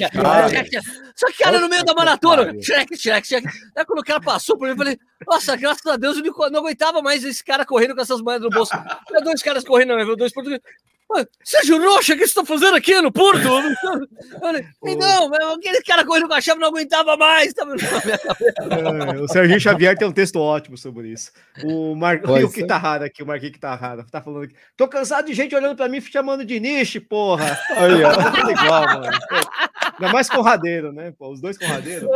Só que, cara, no meio da maratona, check, check, check. Aí quando o cara passou por mim, eu falei, nossa, graças a Deus, eu não aguentava mais esse cara correndo com essas moedas no bolso. Tinha dois caras correndo, não, dois portugueses. Sérgio Rocha, o que você está fazendo aqui no Porto? não, aquele cara correndo com a chave não aguentava mais. É, o Serginho Xavier tem um texto ótimo sobre isso. O Marquinhos Quitarrara aqui, o Marquinhos Quitarrara, tá falando aqui. Tô cansado de gente olhando para mim chamando de niche, porra. Aí, ó. Tá igual, mano. Ainda mais Conradeiro, né? Pô, os dois Conradeiros.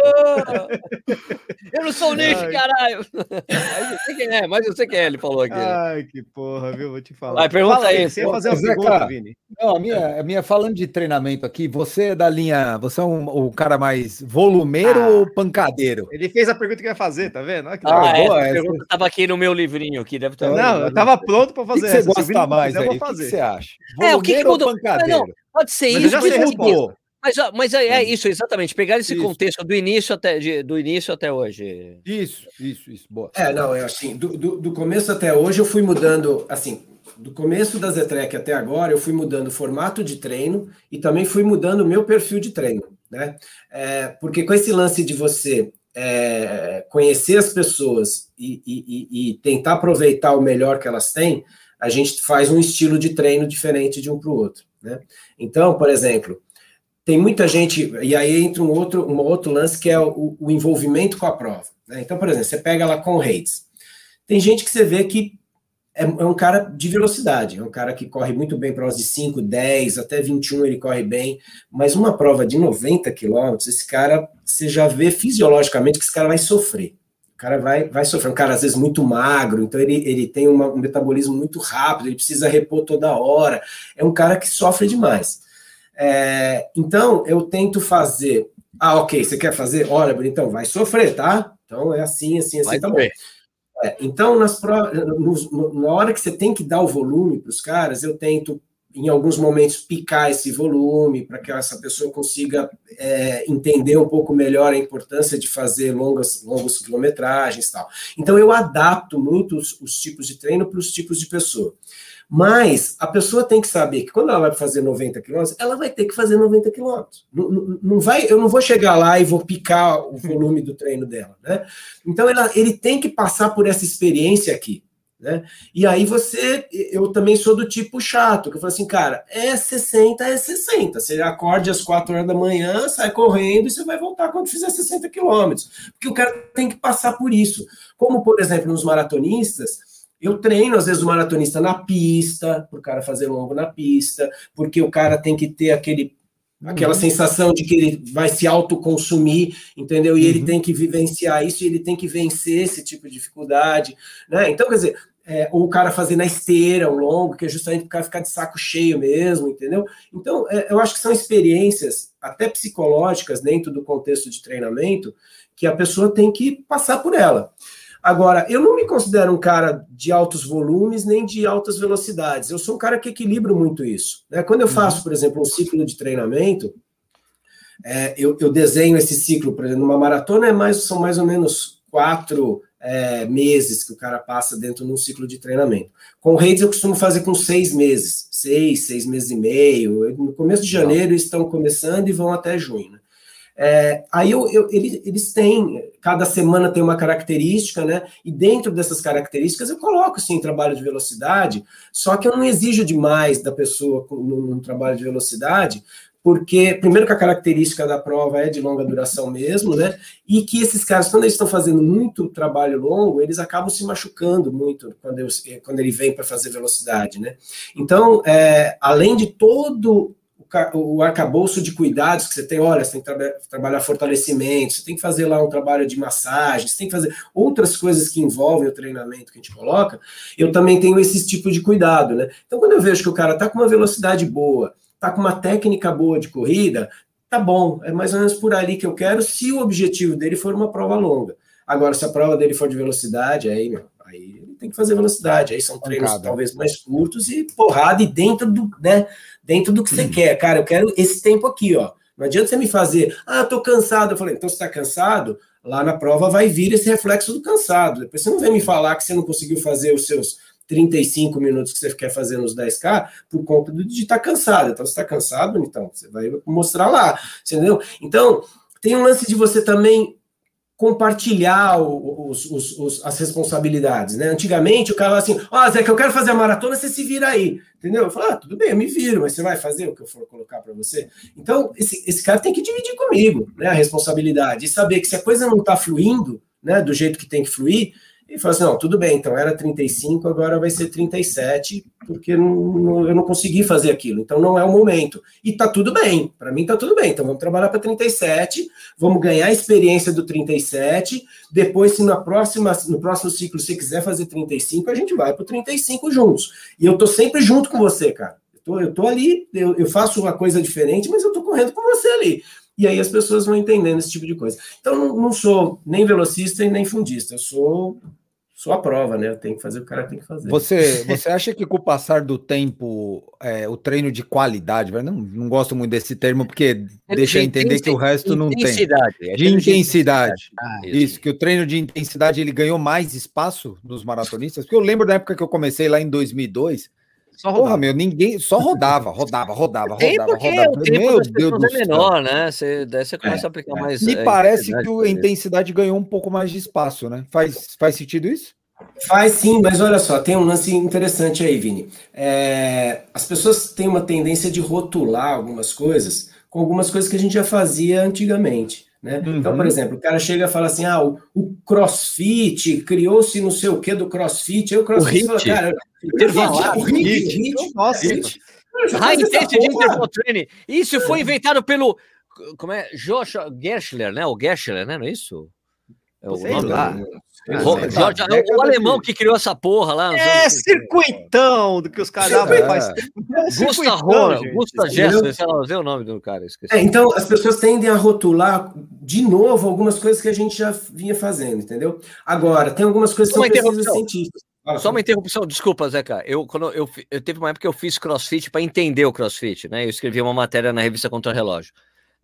eu não sou o niche, caralho. Mas eu sei quem é, mas eu sei quem é, ele falou aqui. Ai, que porra, viu? Vou te falar. Vai, pergunta Fala aí. Você ia fazer uma pergunta, Vini? Não, a minha, a minha, falando de treinamento aqui, você é da linha, você é um, o cara mais volumeiro ah, ou pancadeiro? Ele fez a pergunta que ia fazer, tá vendo? Olha que ah, é, boa, a pergunta estava aqui no meu livrinho aqui, deve estar. Não, eu estava pronto para fazer. O que, que você gosta mais aí? O que, você acha? Volumeiro é, o que, que mudou? Não, pode ser Mas isso. que mudou. Mas, mas é, é, isso, exatamente. Pegar esse isso. contexto do início até, de, do início até hoje. Isso, isso, isso. Boa. É, não, é assim, do, do, do, começo até hoje eu fui mudando, assim, do começo da Zetrec até agora, eu fui mudando o formato de treino e também fui mudando o meu perfil de treino, né? É, porque com esse lance de você é, conhecer as pessoas e, e, e tentar aproveitar o melhor que elas têm, a gente faz um estilo de treino diferente de um para o outro, né? Então, por exemplo, tem muita gente, e aí entra um outro, um outro lance que é o, o envolvimento com a prova. Né? Então, por exemplo, você pega lá com o. Tem gente que você vê que é, é, um cara de velocidade, é um cara que corre muito bem provas de 5, 10, até 21 ele corre bem, mas uma prova de 90 quilômetros, esse cara, você já vê fisiologicamente que esse cara vai sofrer. O cara vai, vai sofrer. Um cara, às vezes, muito magro, então ele, ele tem uma, um metabolismo muito rápido, ele precisa repor toda hora. É um cara que sofre demais. É, então, eu tento fazer. Ah, ok, você quer fazer? Olha, então vai sofrer, tá? Então é assim, assim, assim, vai tá bom. É, então, nas na hora que você tem que dar o volume para os caras, eu tento, em alguns momentos, picar esse volume para que essa pessoa consiga é, entender um pouco melhor a importância de fazer longas, longas quilometragens e tal. Então, eu adapto muito os, os tipos de treino para os tipos de pessoa. Mas a pessoa tem que saber que quando ela vai fazer 90 quilômetros, ela vai ter que fazer 90 quilômetros. Não, não, vai, eu não vou chegar lá e vou picar o volume do treino dela, né? Então ela, ele tem que passar por essa experiência aqui. Né? E aí você, eu também sou do tipo chato, que eu falo assim, cara, é 60, é 60. Você acorde às 4 horas da manhã, sai correndo e você vai voltar quando fizer 60 quilômetros. Porque o cara tem que passar por isso. Como, por exemplo, nos maratonistas, eu treino, às vezes, o maratonista na pista, para o cara fazer longo na pista, porque o cara tem que ter aquele, aquela uhum. sensação de que ele vai se autoconsumir, entendeu? E uhum. ele tem que vivenciar isso e ele tem que vencer esse tipo de dificuldade, né? Então, quer dizer, é, ou o cara fazer na esteira, o longo, que é justamente para o cara ficar de saco cheio mesmo, entendeu? Então, é, eu acho que são experiências, até psicológicas, dentro do contexto de treinamento, que a pessoa tem que passar por ela. Agora, eu não me considero um cara de altos volumes nem de altas velocidades. Eu sou um cara que equilibra muito isso. Né? Quando eu uhum. faço, por exemplo, um ciclo de treinamento, é, eu, eu, desenho esse ciclo, por exemplo, numa maratona é mais, são mais ou menos quatro é, meses que o cara passa dentro de um ciclo de treinamento. Com redes eu costumo fazer com seis meses, seis, seis meses e meio. No começo de janeiro estão começando e vão até junho. Né? É, aí eu, eu, eles, eles têm, cada semana tem uma característica, né? E dentro dessas características eu coloco sim trabalho de velocidade, só que eu não exijo demais da pessoa no trabalho de velocidade, porque, primeiro, que a característica da prova é de longa duração mesmo, né? E que esses caras, quando eles estão fazendo muito trabalho longo, eles acabam se machucando muito quando, eu, quando ele vem para fazer velocidade, né? Então, é, além de todo o arcabouço de cuidados que você tem, olha, você tem que tra trabalhar fortalecimento, você tem que fazer lá um trabalho de massagem, você tem que fazer outras coisas que envolvem o treinamento que a gente coloca, eu também tenho esse tipo de cuidado, né? Então, quando eu vejo que o cara tá com uma velocidade boa, tá com uma técnica boa de corrida, tá bom, é mais ou menos por ali que eu quero, se o objetivo dele for uma prova longa. Agora, se a prova dele for de velocidade, aí, meu, aí tem que fazer velocidade, aí são treinos Pancada. talvez mais curtos e porrada e dentro do, né, dentro do que você quer. Cara, eu quero esse tempo aqui, ó. Não adianta você me fazer, ah, tô cansado. Eu falei, então você tá cansado? Lá na prova vai vir esse reflexo do cansado. Depois você não vem me falar que você não conseguiu fazer os seus 35 minutos que você quer fazer nos 10K por conta de estar tá cansado. Então, você está cansado, então, você vai mostrar lá, entendeu? Então, tem um lance de você também compartilhar os, os, os, as responsabilidades, né? Antigamente o cara falava assim, ó, oh, Zé, que eu quero fazer a maratona, você se vira aí, entendeu? Eu falo, ah, tudo bem, eu me viro, mas você vai fazer o que eu for colocar para você? Então, esse, esse cara tem que dividir comigo, né, a responsabilidade, e saber que se a coisa não está fluindo, né, do jeito que tem que fluir, e falou assim: não, tudo bem, então era 35, agora vai ser 37, porque não, eu não consegui fazer aquilo, então não é o momento. E tá tudo bem, para mim tá tudo bem, então vamos trabalhar para 37, vamos ganhar a experiência do 37, depois, se na próxima, no próximo ciclo você quiser fazer 35, a gente vai para 35 juntos. E eu tô sempre junto com você, cara. Eu tô, eu tô ali, eu, eu faço uma coisa diferente, mas eu tô correndo com você ali. E aí as pessoas vão entendendo esse tipo de coisa. Então, não, não sou nem velocista e nem fundista, eu sou sou a prova, né? Eu tenho que fazer o que o cara tem que fazer. Você, você acha que com o passar do tempo, é, o treino de qualidade, não, não gosto muito desse termo, porque é deixa entender que o resto não tem. É de intensidade. Ah, isso, que o treino de intensidade ele ganhou mais espaço nos maratonistas, porque eu lembro da época que eu comecei lá em 2002, só rodava. Porra, meu, ninguém só rodava, rodava, rodava, Tem rodava, rodava. O tempo meu Deus do é céu. menor, né? Você, daí você começa é, a aplicar é. mais. Me é, parece que a intensidade ganhou um pouco mais de espaço, né? Faz, faz sentido isso? Faz sim, mas olha só, tem um lance interessante aí, Vini. É, as pessoas têm uma tendência de rotular algumas coisas com algumas coisas que a gente já fazia antigamente. Né? Uhum. Então, por exemplo, o cara chega e fala assim: ah, o, o crossfit criou-se não sei o que do crossfit. Aí o crossfit o fala, cara, intervalar, o hit, hit, nossa, hit. High intensity interval training. Isso foi inventado pelo. Como é? Joshua Gershler, né? O Gershler, né? Não é isso? É o Sei lá. Ah, Jorge, é o, alemão que criou essa porra lá. É, circuitão do que os caras faz tempo. É, Gusta Rona, Gusta Gerson, sei lá, sei o nome do cara. É, então, as pessoas tendem a rotular de novo algumas coisas que a gente já vinha fazendo, entendeu? Agora, tem algumas coisas que são precisas científicas. Só uma interrupção, desculpa, Zeca. Eu, quando eu, eu teve uma época que eu fiz crossfit para entender o crossfit, né? Eu escrevi uma matéria na revista Contra Relógio.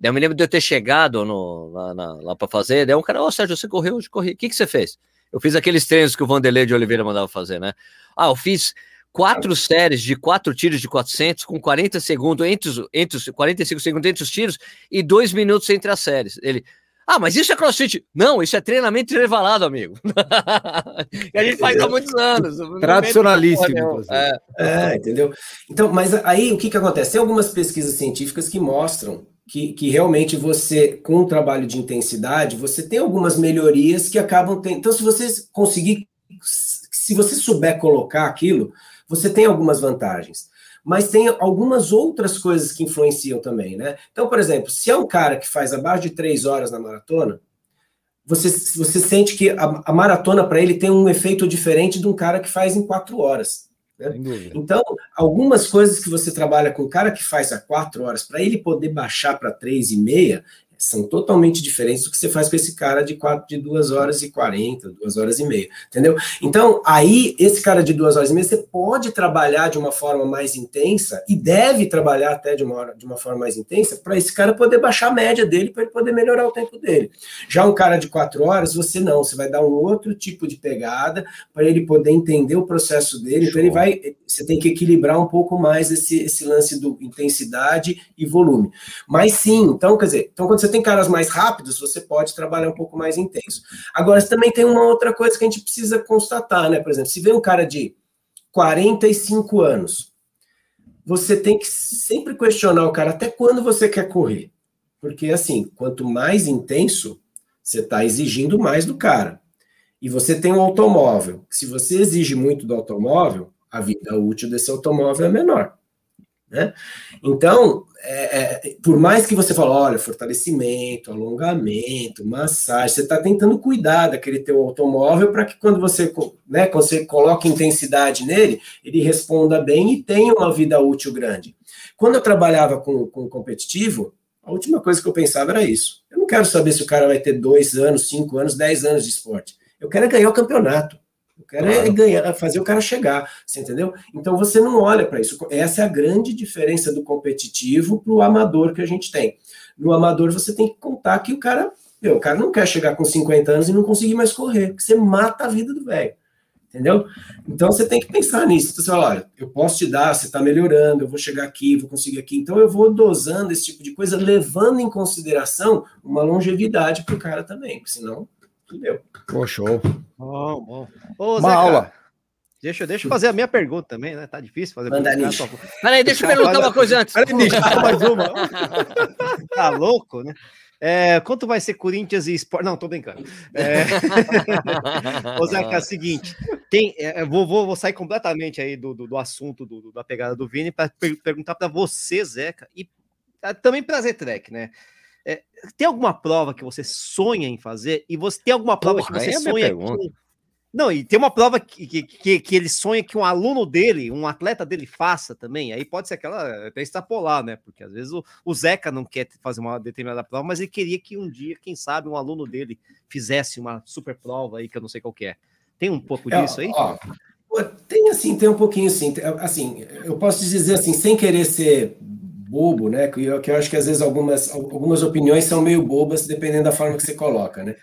Daí eu me lembro de eu ter chegado no, lá, lá para fazer, daí um cara, ô oh, Sérgio, você correu hoje? Corri. O que, que você fez? Eu fiz aqueles treinos que o Vanderlei de Oliveira mandava fazer, né? Ah, eu fiz quatro séries de quatro tiros de 400 com 40 segundos entre os, entre os 45 segundos entre os tiros e dois minutos entre as séries. Ele, ah, mas isso é crossfit? Não, isso é treinamento intervalado, amigo. e a gente faz há muitos anos. Tradicionalíssimo. É. é, entendeu? Então, mas aí o que, que acontece? Tem algumas pesquisas científicas que mostram que, que realmente você, com o trabalho de intensidade, você tem algumas melhorias que acabam tendo. Então, se você conseguir, se você souber colocar aquilo, você tem algumas vantagens. Mas tem algumas outras coisas que influenciam também, né? Então, por exemplo, se é um cara que faz abaixo de três horas na maratona, você, você sente que a, a maratona para ele tem um efeito diferente de um cara que faz em quatro horas. Né? Então, algumas coisas que você trabalha com o cara que faz a quatro horas, para ele poder baixar para três e meia, são totalmente diferentes do que você faz com esse cara de quatro, de duas horas e quarenta, duas horas e meia, entendeu? Então, aí, esse cara de duas horas e meia, você pode trabalhar de uma forma mais intensa e deve trabalhar até de uma, de uma forma mais intensa para esse cara poder baixar a média dele, para ele poder melhorar o tempo dele. Já um cara de quatro horas, você não, você vai dar um outro tipo de pegada para ele poder entender o processo dele, então ele vai, você tem que equilibrar um pouco mais esse, esse lance do intensidade e volume. Mas sim, então, quer dizer, então quando você tem caras mais rápidos, você pode trabalhar um pouco mais intenso. Agora, também tem uma outra coisa que a gente precisa constatar, né? Por exemplo, se vem um cara de 45 anos, você tem que sempre questionar o cara até quando você quer correr. Porque, assim, quanto mais intenso, você está exigindo mais do cara. E você tem um automóvel. Se você exige muito do automóvel, a vida útil desse automóvel é menor. Né? Então, é, é, por mais que você fale, olha, fortalecimento, alongamento, massagem, você está tentando cuidar daquele teu automóvel para que quando você, né, quando você coloca intensidade nele, ele responda bem e tenha uma vida útil grande. Quando eu trabalhava com, com competitivo, a última coisa que eu pensava era isso. Eu não quero saber se o cara vai ter dois anos, cinco anos, dez anos de esporte. Eu quero é ganhar o campeonato. Eu quero é claro. é ganhar, fazer o cara chegar, você entendeu? Então você não olha para isso. Essa é a grande diferença do competitivo para o amador que a gente tem. No amador você tem que contar que o cara, meu, o cara não quer chegar com 50 anos e não conseguir mais correr, porque você mata a vida do velho. Entendeu? Então você tem que pensar nisso. Então, você fala, olha, eu posso te dar, você está melhorando, eu vou chegar aqui, vou conseguir aqui. Então eu vou dosando esse tipo de coisa, levando em consideração uma longevidade para o cara também, porque senão Entendeu? Pô, show. Bom, bom. Ô, Uma aula. Deixa, deixa eu fazer a minha pergunta também, né? Tá difícil fazer Manda pergunta. nisso. Peraí, deixa eu perguntar uma coisa antes. Peraí, Nish, mais uma. tá louco, né? É, quanto vai ser Corinthians e Sport? Não, tô brincando. É... Ô, Zeca, é o seguinte: tem, é, vou, vou, vou sair completamente aí do, do, do assunto do, do, da pegada do Vini para per perguntar para você, Zeca, e é, também para Zetrek, né? É, tem alguma prova que você sonha em fazer? E você tem alguma prova Porra, que você é a minha sonha que, não, e tem uma prova que, que, que, que ele sonha que um aluno dele, um atleta dele faça também. Aí pode ser aquela até extrapolar, né? Porque às vezes o, o Zeca não quer fazer uma determinada prova, mas ele queria que um dia, quem sabe, um aluno dele fizesse uma super prova aí que eu não sei qual que é. Tem um pouco É, disso aí? ó, tem assim, tem um pouquinho assim. tem- Assim, eu posso te dizer assim, sem querer ser bobo, né? Que eu, que eu acho que às vezes algumas, algumas opiniões são meio bobas, dependendo da forma que você coloca, né?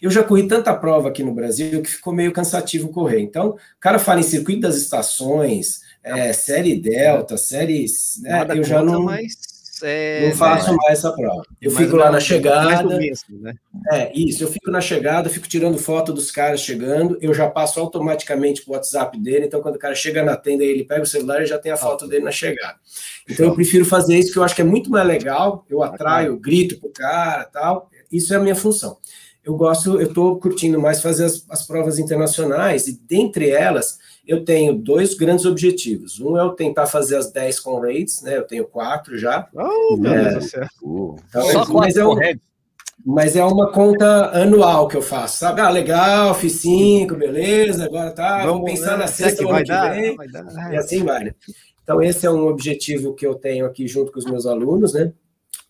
Eu já corri tanta prova aqui no Brasil que ficou meio cansativo correr. Então, o cara fala em circuito das estações, é, série Delta, séries. Né, Nada eu já não, mas é, não faço mais essa prova. Eu mais fico lá na chegada. do mesmo, né? É, isso, eu fico na chegada, fico tirando foto dos caras chegando, eu já passo automaticamente pro WhatsApp dele, então quando o cara chega na tenda, ele pega o celular e já tem a foto dele na chegada. Então eu prefiro fazer isso, que eu acho que é muito mais legal, eu atraio, eu grito pro cara tal, isso é a minha função. Eu gosto, eu tô curtindo mais fazer as, as provas internacionais, e dentre elas, eu tenho dois grandes objetivos. Um é eu tentar fazer as 10 com raids, né, eu tenho quatro já, Oh, meu É. Deus do céu. então, Só mas é um, mas é uma conta anual que eu faço, sabe? Ah, legal, fiz cinco, beleza, agora tá, vou pensar né? na sexta que ano vai que dar? vem, Vai dar. e assim vai, né? Então esse é um objetivo que eu tenho aqui junto com os meus alunos, né?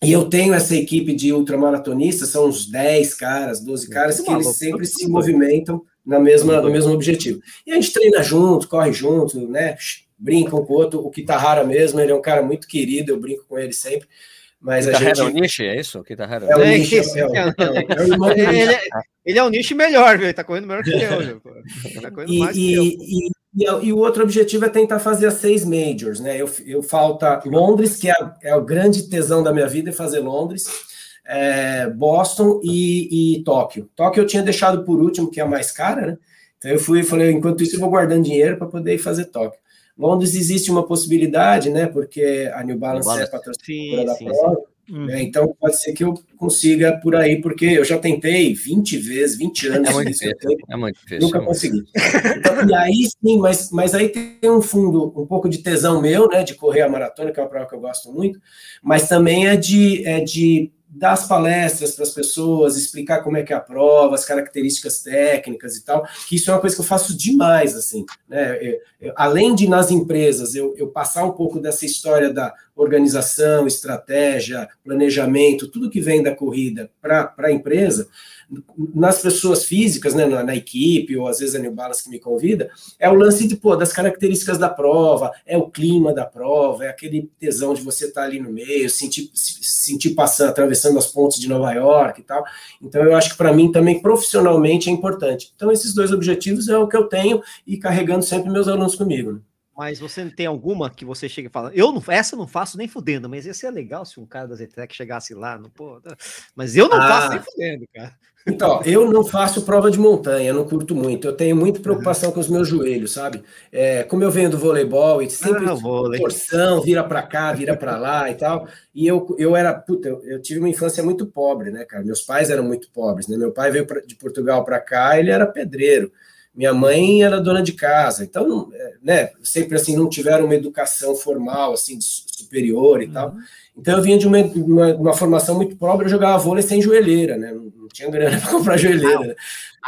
E eu tenho essa equipe de ultramaratonistas, são uns 10 caras, 12 caras, que eles sempre tudo se movimentam na mesma, no mesmo objetivo. E a gente treina junto, corre junto, né? Brinca um com o outro. O Kitahara mesmo, ele é um cara muito querido, eu brinco com ele sempre. Mas a Kitahara gente. é o Nishi, é isso? Kitahara. É o É, Nishi, é o- é é Ele, Nishi. ele é, é um nicho melhor, viu? Ele tá correndo melhor que eu, viu? tá correndo E, mais que eu. e, e, e, e o outro objetivo é tentar fazer as seis majors, né? Eu, eu falta Londres, que é, é o grande tesão da minha vida, é fazer Londres, é, Boston e, e Tóquio. Tóquio eu tinha deixado por último, que é a mais cara, né? Então eu fui e falei, enquanto isso eu vou guardando dinheiro para poder ir fazer Tóquio. Londres existe uma possibilidade, né? Porque a New Balance New é Balance. patrocinadora da sim, prova. Hum. né? Então pode ser que eu consiga por aí, porque eu já tentei 20 vezes, 20 anos É muito difícil. É muito difícil. Nunca consegui. Então, e aí sim, mas, mas aí tem um fundo, um pouco de tesão meu, né? De correr a maratona, que é uma prova que eu gosto muito, mas também é de, é de dar as palestras para as pessoas, explicar como é que é a prova, as características técnicas e tal, que isso é uma coisa que eu faço demais, assim, né? Eu- eu- além de nas empresas eu, eu passar um pouco dessa história da organização, estratégia, planejamento, tudo que vem da corrida para a empresa, nas pessoas físicas, né, na, na equipe, ou às vezes a New Balance que me convida, é o lance de, pô, das características da prova, é o clima da prova, é aquele tesão de você estar ali no meio, sentir, se- sentir passando, atravessando as pontes de Nova York e tal. Então, eu acho que para mim também profissionalmente é importante. Então, esses dois objetivos é o que eu tenho e carregando sempre meus alunos comigo. né? Mas você não tem alguma que você chega e fala, eu não, essa não faço nem fudendo, mas ia ser legal se um cara da Zetrec chegasse lá, não, pô, tá. mas eu não Ah. faço nem fudendo, cara. Então, eu não faço prova de montanha, não curto muito. Eu tenho muita preocupação com os meus joelhos, sabe? É, como eu venho do voleibol e sempre Ah, vôlei. torção, vira para cá, vira para lá e tal. E eu, eu era, puta, eu, eu tive uma infância muito pobre, né, cara? Meus pais eram muito pobres, né? Meu pai veio pra, de Portugal para cá, ele era pedreiro. Minha mãe era dona de casa. Então, é, né, sempre assim não tiveram uma educação formal assim superior e tal. Então eu vinha de uma, uma, uma formação muito pobre, eu jogava vôlei sem joelheira, né? Não, não tinha grana para comprar joelheira. né?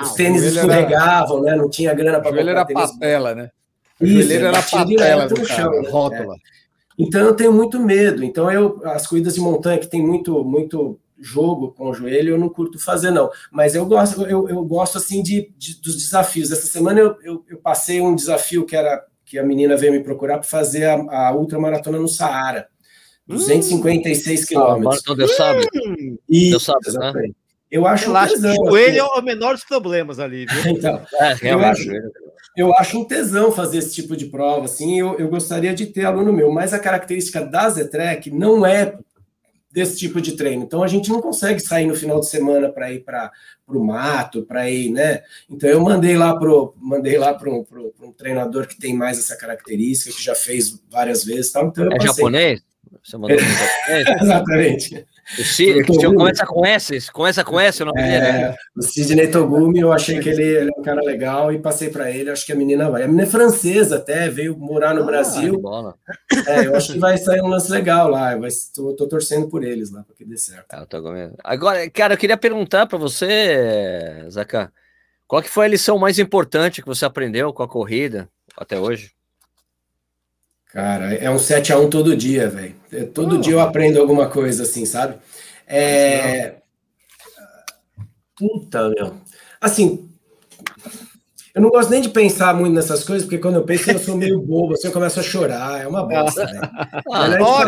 Os Ah, tênis joelho era- escorregavam, né? Não tinha grana para comprar era tênis. patela, né? Isso, joelheiro era patela do cara, chão, né? rótula. Então eu tenho muito medo. Então eu as corridas de montanha que tem muito muito jogo com o joelho eu não curto fazer não. Mas eu gosto eu, eu gosto assim de, de- dos desafios. Essa semana eu, eu, eu passei um desafio que era que a menina veio me procurar para fazer a, a ultramaratona no Saara. 256 Ah, quilômetros. Maratona Deus sabe. E- Deus sabe, né? Eu acho um tesão, o joelho assim. é o menor dos problemas ali, viu? Então, É, realmente. acho- eu acho um tesão fazer esse tipo de prova, assim, eu, eu gostaria de ter aluno meu, mas a característica da Zetrec não é desse tipo de treino. Então a gente não consegue sair no final de semana para ir para o mato, para ir, né? Então eu mandei lá pro mandei lá para um, um, treinador que tem mais essa característica, que já fez várias vezes, tal. Então é japonês? Você mandou Exatamente. O Cid, começa com S, começa com S o nome é, dele. Né? O Sidney Togumi, eu achei que ele, ele, é um cara legal e passei para ele, acho que a menina vai. A menina é francesa até, veio morar no ah, Brasil. É, eu acho que vai sair um lance legal lá. Estou torcendo por eles lá, para que dê certo. É, Agora, cara, eu queria perguntar para você, Zaca, qual que foi a lição mais importante que você aprendeu com a corrida até hoje? Cara, é um 7 a 1 todo dia, velho. É, todo oh. dia eu aprendo alguma coisa assim, sabe? É... Puta, meu. Assim, eu não gosto nem de pensar muito nessas coisas, porque quando eu penso, eu sou meio bobo, assim, eu começo a chorar, é uma bosta, velho. Ah,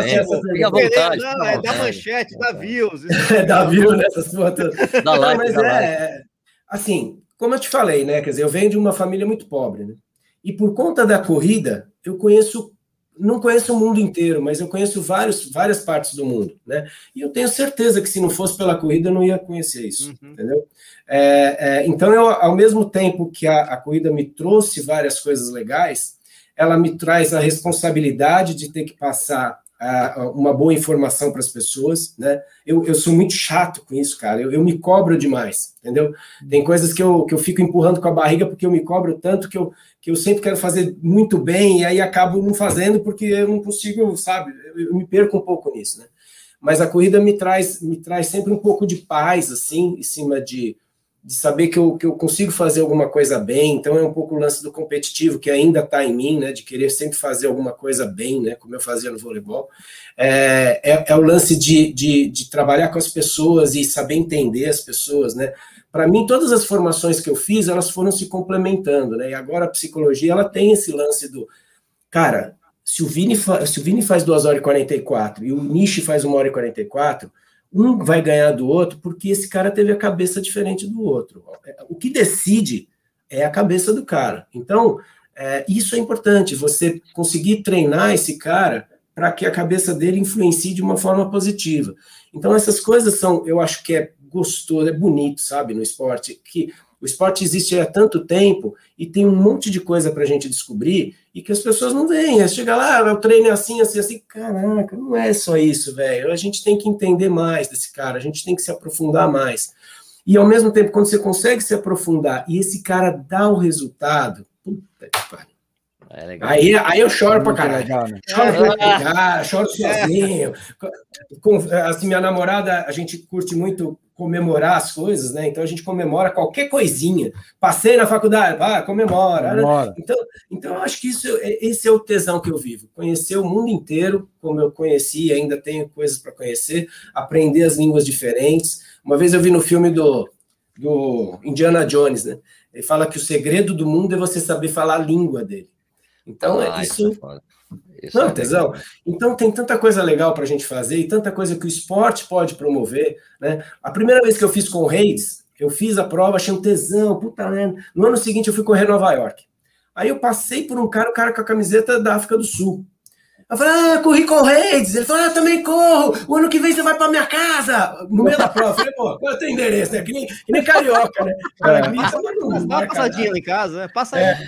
fica à vontade. Não, é da manchete, da views. É da views nessas fotos. Da live, mas da é, live. assim, como eu te falei, né, quer dizer, eu venho de uma família muito pobre, né? E por conta da corrida, eu conheço não conheço o mundo inteiro, mas eu conheço vários, várias partes do mundo, né? E eu tenho certeza que se não fosse pela corrida, eu não ia conhecer isso, uhum. entendeu? É, é, então, eu, ao mesmo tempo que a, a corrida me trouxe várias coisas legais, ela me traz a responsabilidade de ter que passar uma boa informação para as pessoas, né? Eu, eu sou muito chato com isso, cara. Eu, eu me cobro demais, entendeu? Tem coisas que eu, que eu fico empurrando com a barriga porque eu me cobro tanto que eu, que eu sempre quero fazer muito bem e aí acabo não fazendo porque eu não consigo, sabe? Eu, me perco um pouco nisso, né? Mas a corrida me traz, me traz sempre um pouco de paz, assim, em cima de de saber que eu, que eu consigo fazer alguma coisa bem, então é um pouco o lance do competitivo que ainda está em mim, né, de querer sempre fazer alguma coisa bem, né, como eu fazia no voleibol, é, é, é o lance de, de, de, trabalhar com as pessoas e saber entender as pessoas, né, para mim todas as formações que eu fiz, elas foram se complementando, né, e agora a psicologia, ela tem esse lance do, cara, se o Vini, se o Vini faz 2 horas e 44 e o Nishi faz 1 hora e 44, um vai ganhar do outro porque esse cara teve a cabeça diferente do outro. O que decide é a cabeça do cara. Então, é, isso é importante, você conseguir treinar esse cara para que a cabeça dele influencie de uma forma positiva. Então, essas coisas são, eu acho que é gostoso, é bonito, sabe, no esporte, que o esporte existe há tanto tempo e tem um monte de coisa para a gente descobrir e que as pessoas não veem. Chega lá, o treino é assim, assim, assim. Caraca, não é só isso, velho. A gente tem que entender mais desse cara, a gente tem que se aprofundar mais. E ao mesmo tempo, quando você consegue se aprofundar e esse cara dá o resultado, puta que pariu. É aí, aí eu choro pra caralho. Legal, né? Choro pra pegar, choro sozinho. Com, assim, minha namorada, a gente curte muito comemorar as coisas, né? Então a gente comemora qualquer coisinha. Passei na faculdade, vai, comemora. Né? Então, então eu acho que isso, é, esse é o tesão que eu vivo. Conhecer o mundo inteiro, como eu conheci, ainda tenho coisas para conhecer, aprender as línguas diferentes. Uma vez eu vi no filme do, do Indiana Jones, né? Ele fala que o segredo do mundo é você saber falar a língua dele. Então, ah, isso. isso é não, é tesão. Então, tem tanta coisa legal para a gente fazer e tanta coisa que o esporte pode promover. Né? A primeira vez que eu fiz com o Reis, eu fiz a prova, achei um tesão, puta merda. No ano seguinte, eu fui correr Nova York. Aí eu passei por um cara, o um cara com a camiseta da África do Sul. Eu falei, ah, corri com o Reis. Ele falou, ah, também corro. O ano que vem você vai para minha casa. No meio da prova. Eu falei, pô, eu tenho endereço, né? Que nem, que nem carioca, né? Cara, é. Passa, não, dá uma passadinha em casa, né? Passa aí. É,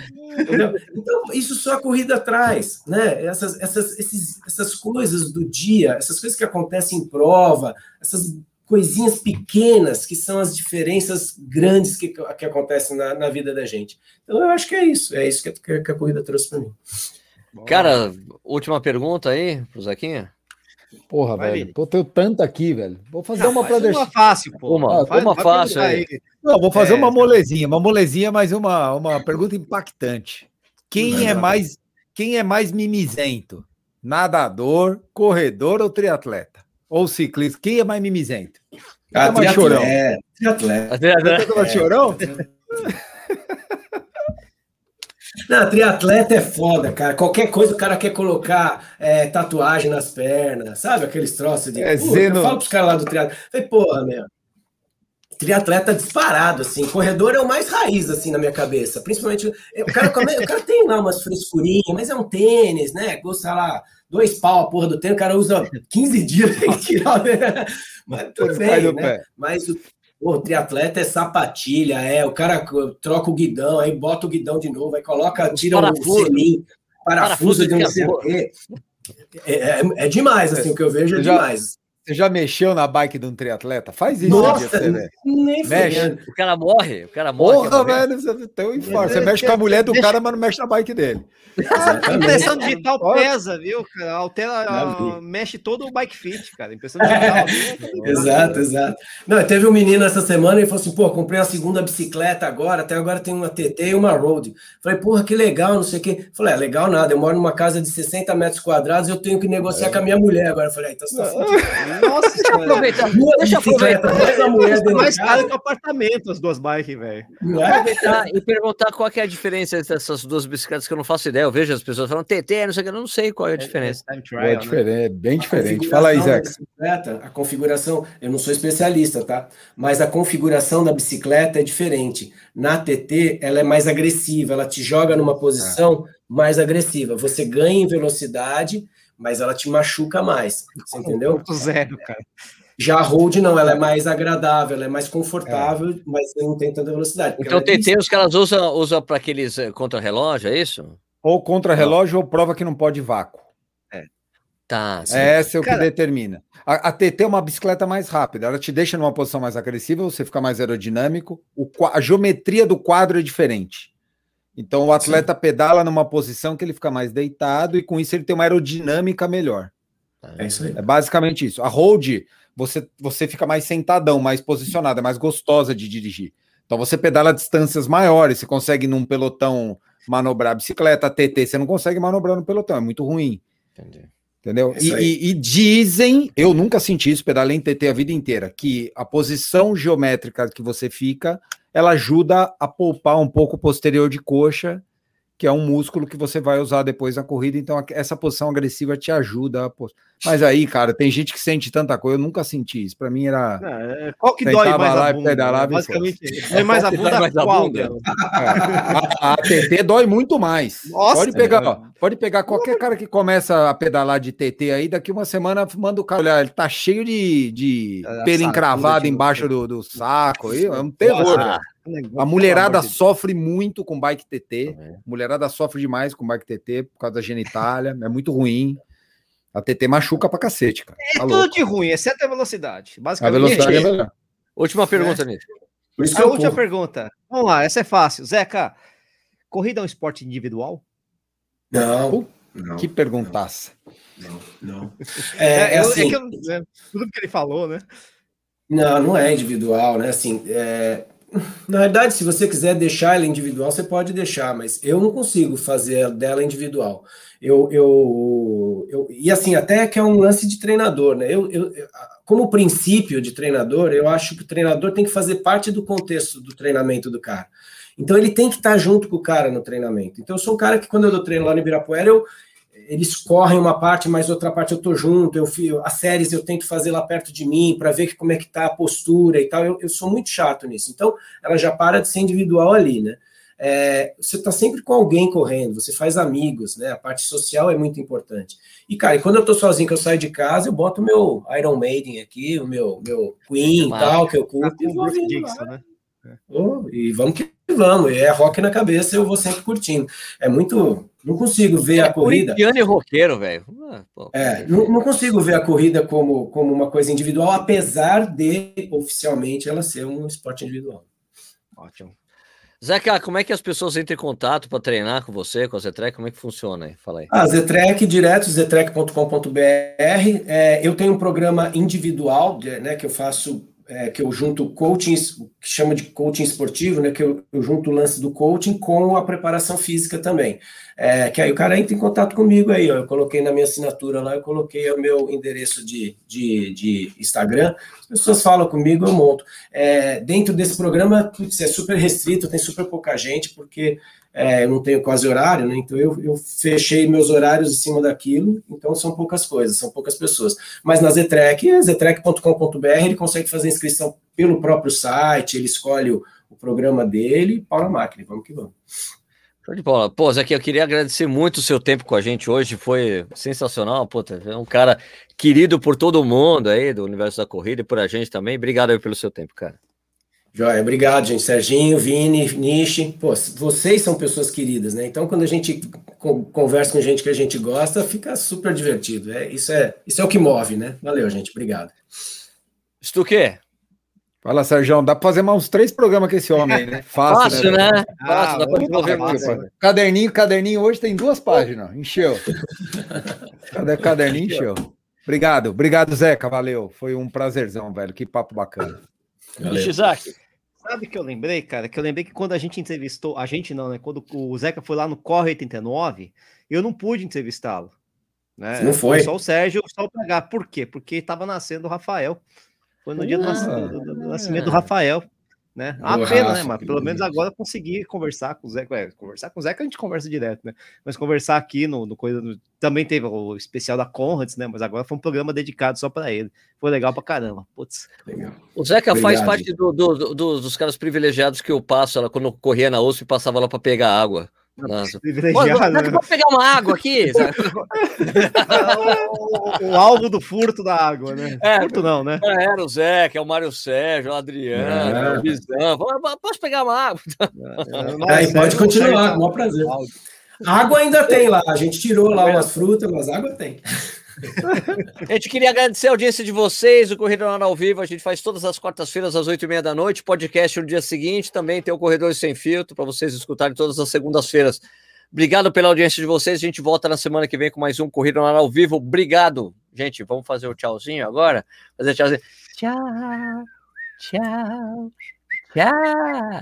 então, isso só a corrida traz, né? Essas, essas, esses, essas coisas do dia, essas coisas que acontecem em prova, essas coisinhas pequenas que são as diferenças grandes que, que acontecem na, na vida da gente. Então, eu acho que é isso. É isso que, que a corrida trouxe para mim. Cara, última pergunta aí pro Zequinha. Porra, Vai velho. Pô, tenho tanta aqui, velho. Vou fazer uma para deixar. Uma fácil, pô. Uma, ah, uma fácil aí. aí. Não, vou fazer é, uma molezinha, uma molezinha, mas uma, uma pergunta impactante. Quem é mais quem é mais mimizento? Nadador, corredor ou triatleta? Ou ciclista? Quem é mais mimizento? Ah, é mais chorão? É, triatleta. Triatleta. É. chorão? Não, triatleta é foda, cara. Qualquer coisa o cara quer colocar é, tatuagem nas pernas, sabe? Aqueles troços de. É, zeno... Eu falo pros caras lá do triatleta. Falei, porra, meu. triatleta disparado, assim. Corredor é o mais raiz, assim, na minha cabeça. Principalmente, o cara, o cara tem lá umas frescurinhas, mas é um tênis, né? Custa lá dois pau a porra do tênis, o cara usa 15 dias pra tirar. Mas tudo bem, né? Mas o, o triatleta é sapatilha, é. O cara troca o guidão, aí bota o guidão de novo, aí coloca, tira o selinho, parafuso, parafuso de não sei o quê. É, é, é, demais, assim, o que eu vejo é demais. Você já mexeu na bike de um triatleta? Faz isso. Nossa, você, nem mexe. O cara morre, o cara morre. Porra, velho, você tem um infarto. Você mexe com a mulher do cara, mas não mexe na bike dele. impressão digital pesa, viu, cara? Altera, mexe todo o bike fit, cara. Impressão digital. exato, exato. Não, teve um menino essa semana e falou assim: pô, comprei a segunda bicicleta agora, até agora tem uma TT e uma road. Falei, porra, que legal, não sei o quê. Falei, é legal nada, eu moro numa casa de 60 metros quadrados e eu tenho que negociar é. com a minha mulher agora. Falei, então você tá Nossa, deixa eu aproveitar. Deixa eu aproveitar. mulher mais caro que o apartamento, as duas bikes, velho. Aproveitar e perguntar qual é a diferença dessas duas bicicletas que eu não faço ideia. Eu vejo as pessoas falando TT, não sei o que, eu não sei qual é a é, diferença. É, é, é diferente, é bem diferente. Fala aí, Zé. A configuração, eu não sou especialista, tá? Mas a configuração da bicicleta é diferente. Na TT, ela é mais agressiva, ela te joga numa posição mais agressiva. Você ganha em velocidade mas ela te machuca mais. Você entendeu? Zero, cara. Já a Road não, ela é mais agradável, ela é mais confortável, é. mas não tem tanta velocidade. Então, o TT, os caras usam, usam para aqueles eh, contra-relógio, é isso? Ou contra-relógio ou prova que não pode vácuo. É. Tá. Sim. Essa é o cara... que determina. A, a, TT é uma bicicleta mais rápida, ela te deixa numa posição mais agressiva, você fica mais aerodinâmico, o, a geometria do quadro é diferente. Então o atleta Sim. pedala numa posição que ele fica mais deitado e com isso ele tem uma aerodinâmica melhor. É isso aí. É basicamente isso. A hold, você, você fica mais sentadão, mais posicionado, é mais gostosa de dirigir. Então você pedala distâncias maiores, você consegue num pelotão manobrar a bicicleta, TT, você não consegue manobrar no pelotão, é muito ruim. Entendi. Entendeu? E, e, e, dizem, eu nunca senti isso, pedalei em TT a vida inteira, que a posição geométrica que você fica ela ajuda a poupar um pouco o posterior de coxa, que é um músculo que você vai usar depois na corrida, então essa posição agressiva te ajuda. A Mas aí, cara, tem gente que sente tanta coisa, eu nunca senti isso. Para mim era. É, qual que dói mais a bunda? Basicamente, dói mais a bunda mais qual? É. A, a, TT dói muito mais. Nossa, pode pegar, é. ó, pode pegar qualquer cara que começa a pedalar de TT aí, daqui uma semana manda o cara olhar, ele tá cheio de, de é, pelo encravado embaixo do, do saco aí, é um terror. Nossa. A mulherada sofre muito com bike TT. A mulherada sofre demais com bike TT por causa da genitália. É muito ruim. A TT machuca pra cacete, cara. É tá tudo de ruim, exceto a velocidade. Basicamente. A velocidade é melhor. Última pergunta, Nick. A última pergunta. Vamos lá, essa é fácil. Zeca, corrida é um esporte individual? Não. não que perguntaça. Não, não. É, é, é assim, é que eu, é, tudo que ele falou, né? Não, não é individual, né? Assim, é, na verdade, se você quiser deixar ela individual, você pode deixar, mas eu não consigo fazer dela individual. Eu, eu, eu e assim, até que é um lance de treinador, né? Eu, eu, como princípio de treinador, eu acho que o treinador tem que fazer parte do contexto do treinamento do cara. Então ele tem que estar junto com o cara no treinamento. Então eu sou um cara que quando eu dou treino lá no Ibirapuera, eu, eles correm uma parte, mas outra parte eu tô junto. Eu as séries eu tento fazer lá perto de mim para ver como é que tá a postura e tal. Eu, eu, sou muito chato nisso. Então, ela já para de ser individual ali, né? É, você tá sempre com alguém correndo, você faz amigos, né? A parte social é muito importante. E, cara, e quando eu tô sozinho, que eu saio de casa, eu boto o meu Iron Maiden aqui, o meu, meu Queen e tal, que eu curto. Ah, e, vou Dixon, né? Oh, e vamos que vamos, é rock na cabeça, eu vou sempre curtindo. É muito. Não consigo ver é a corrida. Piano e roqueiro, velho. Ah, é, não, não, consigo ver a corrida como, como uma coisa individual, apesar de oficialmente ela ser um esporte individual. Ótimo. Zeca, como é que as pessoas entram em contato para treinar com você, com a Zetrek? Como é que funciona aí? Fala aí. Ah, Zetrek, direto, zetrek.com.br. É, eu tenho um programa individual, né, que eu faço é, que eu junto coaching, que chama de coaching esportivo, né, que eu, eu, junto o lance do coaching com a preparação física também. É, que aí o cara entra em contato comigo aí, ó, eu coloquei na minha assinatura lá, eu coloquei o meu endereço de, de, de Instagram, as pessoas falam comigo, eu monto. É, dentro desse programa, putz, é super restrito, tem super pouca gente, porque é, eu não tenho quase horário, né? Então eu, eu, fechei meus horários em cima daquilo, então são poucas coisas, são poucas pessoas. Mas na Zetrec, é zetrec.com.br, ele consegue fazer inscrição pelo próprio site, ele escolhe o, o programa dele, pau na máquina, vamos que vamos. Show de bola. Pô, Zé, eu queria agradecer muito o seu tempo com a gente hoje, foi sensacional, puta, é um cara querido por todo mundo aí do universo da corrida e por a gente também. Obrigado aí pelo seu tempo, cara. Joia, obrigado, gente. Serginho, Vini, Nishi, pô, vocês são pessoas queridas, né? Então, quando a gente conversa com gente que a gente gosta, fica super divertido. É, isso, é, isso é o que move, né? Valeu, gente. Obrigado. Stuque, Fala, Sérgio, dá para fazer mais uns três programas com esse homem aí, né? Fácil, Fácil né? né? Fácil, dá para desenvolver muito. Caderninho, caderninho hoje tem duas páginas, encheu. Cadê caderninho, encheu. Obrigado, obrigado, Zeca, valeu. Foi um prazerzão, velho. Que papo bacana. Isaac. Sabe que eu lembrei, cara? Que eu lembrei que quando a gente entrevistou, a gente não, né? Quando o Zeca foi lá no Corre 89, eu não pude entrevistá-lo. Né? Não foi? Só o Sérgio, só o PH. Por quê? Porque estava nascendo o Rafael. Foi no dia do, nascimento do, do, do nascimento do Rafael. Né? A pena, né? Mas pelo menos agora consegui conversar com o Zeca. É, conversar com o Zeca a gente conversa direto, né? Mas conversar aqui no, no coisa. No, também teve o especial da Conrads, né? Mas agora foi um programa dedicado só para ele. Foi legal pra caramba. Putz. Legal. O Zeca Obrigado. faz parte do, do, dos caras privilegiados que eu passo ela, quando eu corria na USP e passava lá para pegar água. Nossa. Privilegiado. Né? pegar uma água aqui. o, o, alvo do furto da água, né? É, furto não, né? É, era o Zé, que é o Mário Sérgio, o Adriano, é. o Bizão. Posso pegar uma água? É, pode continuar, com o prazer. Água ainda tem lá, a gente tirou lá umas frutas, mas água tem. A gente queria agradecer a audiência de vocês, o Corredor ao Vivo, a gente faz todas as quartas-feiras às oito e meia da noite, podcast no dia seguinte, também tem o Corredor Sem Filtro, para vocês escutarem todas as segundas-feiras. Obrigado pela audiência de vocês, a gente volta na semana que vem com mais um Corrida ao Vivo, obrigado. Gente, vamos fazer o tchauzinho agora? Fazer tchauzinho. Tchau, tchau, tchau.